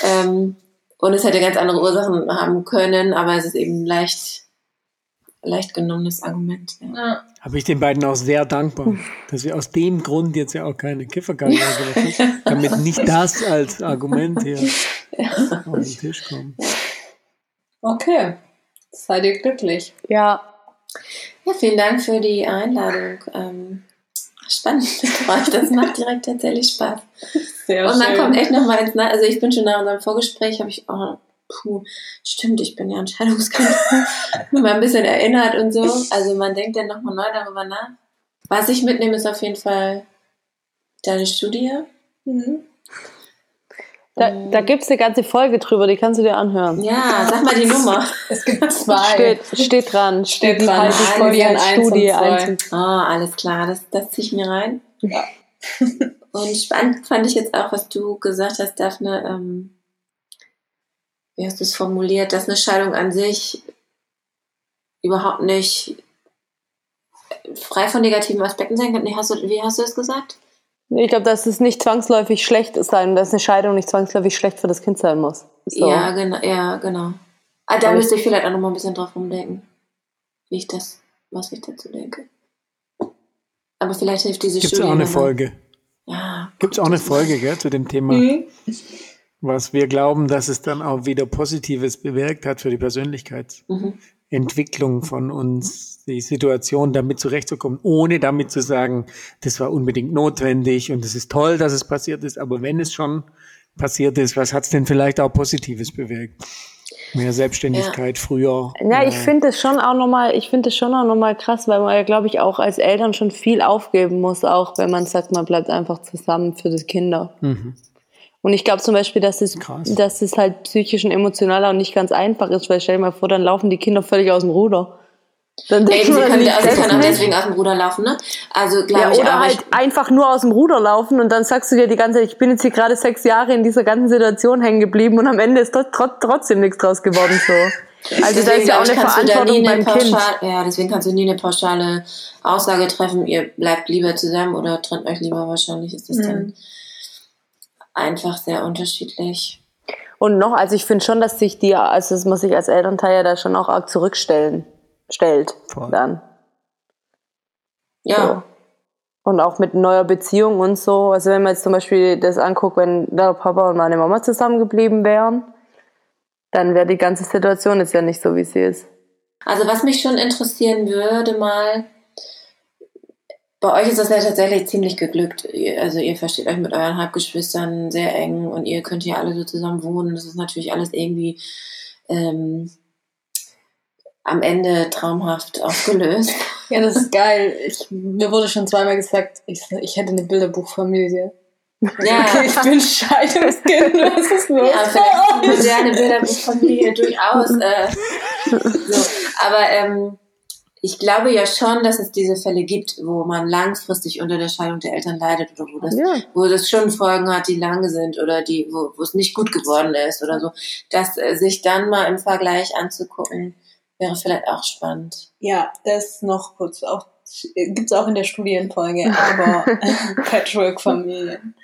ähm, und es hätte ganz andere Ursachen haben können, aber es ist eben leicht leicht genommenes Argument. Ja. Ja. Habe ich den beiden auch sehr dankbar, dass wir aus dem Grund jetzt ja auch keine Kifferkarriere machen, damit nicht das als Argument hier ja. auf den Tisch kommt. Okay, seid ihr glücklich. Ja. Ja, vielen Dank für die Einladung. Ähm, spannend Das macht direkt tatsächlich Spaß. Sehr Und man schön. kommt echt noch mal ins, also ich bin schon nach unserem Vorgespräch, habe ich auch puh, stimmt, ich bin ja ein Scheidungskind, mal ein bisschen erinnert und so. Also man denkt dann nochmal neu darüber nach. Was ich mitnehme, ist auf jeden Fall deine Studie. Mhm. Da, da gibt es eine ganze Folge drüber, die kannst du dir anhören. Ja, sag mal die Nummer. Es gibt zwei. Steht, steht dran. Steht, steht dran. Folge als Studie. Ah, alles klar, das, das ziehe ich mir rein. Ja. Und spannend fand ich jetzt auch, was du gesagt hast, Daphne, ähm, wie hast du es formuliert, dass eine Scheidung an sich überhaupt nicht frei von negativen Aspekten sein kann. Nee, hast du, wie hast du es gesagt? Ich glaube, dass es nicht zwangsläufig schlecht sein, dass eine Scheidung nicht zwangsläufig schlecht für das Kind sein muss. So. Ja, genau, ja, genau. Ah, da müsste ich vielleicht auch noch mal ein bisschen drauf rumdenken, wie ich das, was ich dazu denke. Aber vielleicht hilft diese Gibt's Studie. Gibt es auch eine Folge? Ja. Gibt es auch eine Folge, gell, zu dem Thema? Mhm was wir glauben, dass es dann auch wieder Positives bewirkt hat für die Persönlichkeitsentwicklung von uns, die Situation damit zurechtzukommen, ohne damit zu sagen, das war unbedingt notwendig und es ist toll, dass es passiert ist, aber wenn es schon passiert ist, was hat es denn vielleicht auch Positives bewirkt? Mehr Selbstständigkeit ja. früher. Ja, ich finde es schon auch nochmal, ich finde es schon auch nochmal krass, weil man ja, glaube ich, auch als Eltern schon viel aufgeben muss, auch wenn man sagt, man bleibt einfach zusammen für die Kinder. Mhm. Und ich glaube zum Beispiel, dass es, dass es halt psychisch und emotional auch nicht ganz einfach ist, weil stell dir mal vor, dann laufen die Kinder völlig aus dem Ruder. Dann Ey, sie kann, nicht, also kann auch deswegen aus dem Ruder laufen, ne? Also glaube ja, ich Oder auch, halt einfach nur aus dem Ruder laufen und dann sagst du dir die ganze Zeit, ich bin jetzt hier gerade sechs Jahre in dieser ganzen Situation hängen geblieben und am Ende ist dort trotzdem nichts draus geworden so. Also deswegen, da ist ja auch eine Verantwortung beim Pauschal, Kind. Ja, deswegen kannst du nie eine pauschale Aussage treffen, ihr bleibt lieber zusammen oder trennt euch lieber wahrscheinlich, ist das mhm. dann einfach sehr unterschiedlich. Und noch, also ich finde schon, dass sich die, also dass man sich als Elternteil ja da schon auch arg zurückstellen stellt Voll. dann. Ja. So. Und auch mit neuer Beziehung und so. Also wenn man jetzt zum Beispiel das anguckt, wenn der Papa und meine Mama zusammengeblieben wären, dann wäre die ganze Situation jetzt ja nicht so, wie sie ist. Also was mich schon interessieren würde mal, bei euch ist das ja tatsächlich ziemlich geglückt. Also ihr versteht euch mit euren Halbgeschwistern sehr eng und ihr könnt hier alle so zusammen wohnen. Das ist natürlich alles irgendwie ähm, am Ende traumhaft aufgelöst. Ja, das ist geil. Ich, mir wurde schon zweimal gesagt, ich, ich hätte eine Bilderbuchfamilie. Ja. Okay, ich bin Scheidungskind, was ist los? Ja, vielleicht eine moderne Bilderbuchfamilie durchaus. Äh, so. Aber ähm, ich glaube ja schon, dass es diese Fälle gibt, wo man langfristig unter der Scheidung der Eltern leidet oder wo das, ja. wo das schon Folgen hat, die lange sind oder die, wo, wo es nicht gut geworden ist oder so. Das äh, sich dann mal im Vergleich anzugucken, wäre vielleicht auch spannend. Ja, das noch kurz auch gibt's auch in der Studienfolge, aber Patchwork-Familien.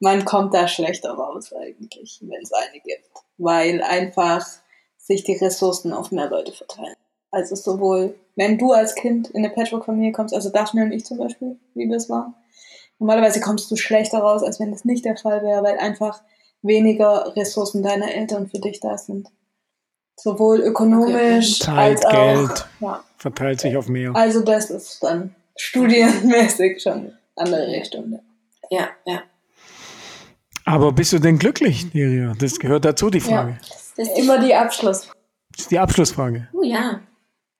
Man kommt da schlechter raus eigentlich, wenn es eine gibt, weil einfach sich die Ressourcen auf mehr Leute verteilen. Also sowohl, wenn du als Kind in eine Patchwork-Familie kommst, also Daphne und ich zum Beispiel, wie wir es waren, normalerweise kommst du schlechter raus, als wenn das nicht der Fall wäre, weil einfach weniger Ressourcen deiner Eltern für dich da sind. Sowohl ökonomisch Zeit, als auch. Geld. Ja. Verteilt sich auf mehr. Also das ist dann studienmäßig schon andere Richtung. Ja, ja. Aber bist du denn glücklich, Neria? Das gehört dazu, die Frage. Das ist Immer die Abschluss. Das ist die Abschlussfrage. Oh ja,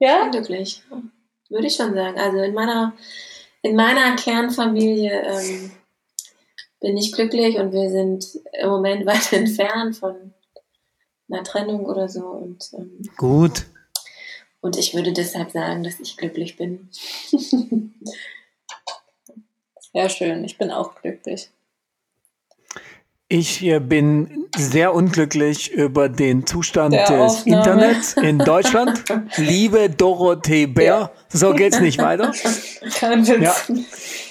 Ja? glücklich. Würde ich schon sagen. Also in meiner, in meiner Kernfamilie ähm, bin ich glücklich und wir sind im Moment weit entfernt von einer Trennung oder so. Und, ähm, Gut. und ich würde deshalb sagen, dass ich glücklich bin. Sehr schön. Ich bin auch glücklich. Ich bin sehr unglücklich über den Zustand Der des Aufnahme. Internets in Deutschland. Liebe Dorothee Bär, so geht's nicht weiter. Kein Witz. Ja.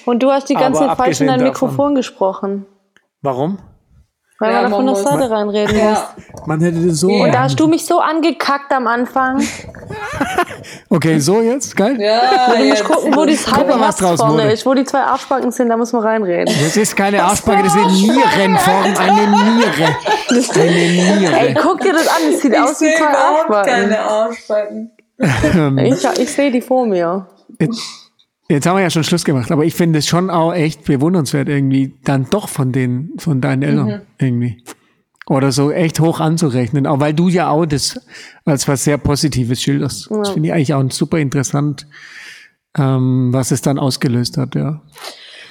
Und du hast die ganze Zeit falsch in dein Mikrofon gesprochen. Warum? Weil Ja, man von der Seite reinreden muss. Ja. Man hätte das so. Und da hast du mich so angekackt am Anfang. Okay, so jetzt? Geil? Ja, Du musst jetzt. gucken, wo was Herz draus vorne ist, wo die zwei Arschbacken sind, da muss man reinreden. Das ist keine Arschbacke, das ist eine Nierenform. Eine Niere. Eine Ey, Niere. guck dir das an, das sieht Ich aus wie zwei Arschbacken. keine Arschbacken. Ähm, Ich, ich sehe die vor mir. Jetzt, jetzt haben wir ja schon Schluss gemacht, aber ich finde es schon auch echt bewundernswert, irgendwie dann doch von den, von deinen Eltern irgendwie. Oder so echt hoch anzurechnen, auch weil du ja auch das als was sehr Positives schilderst. Das finde ich eigentlich auch super interessant, ähm, was es dann ausgelöst hat, ja.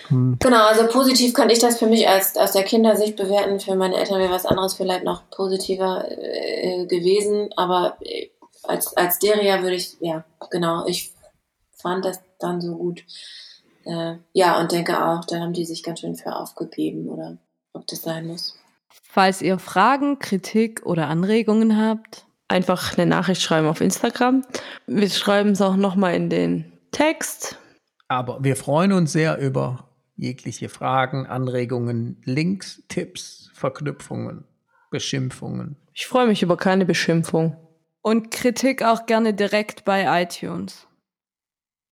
Genau, also positiv kann ich das für mich als aus der Kindersicht bewerten. Für meine Eltern wäre was anderes vielleicht noch positiver äh, gewesen, aber äh, als, als Deria würde ich, ja, genau, ich fand das dann so gut. Äh, ja, und denke auch, da haben die sich ganz schön für aufgegeben oder ob das sein muss. Falls ihr Fragen, Kritik oder Anregungen habt, Einfach eine Nachricht schreiben auf Instagram. Wir schreiben es auch nochmal in den Text. Aber wir freuen uns sehr über jegliche Fragen, Anregungen, Links, Tipps, Verknüpfungen, Beschimpfungen. Ich freue mich über keine Beschimpfung. und Kritik auch gerne direkt bei iTunes.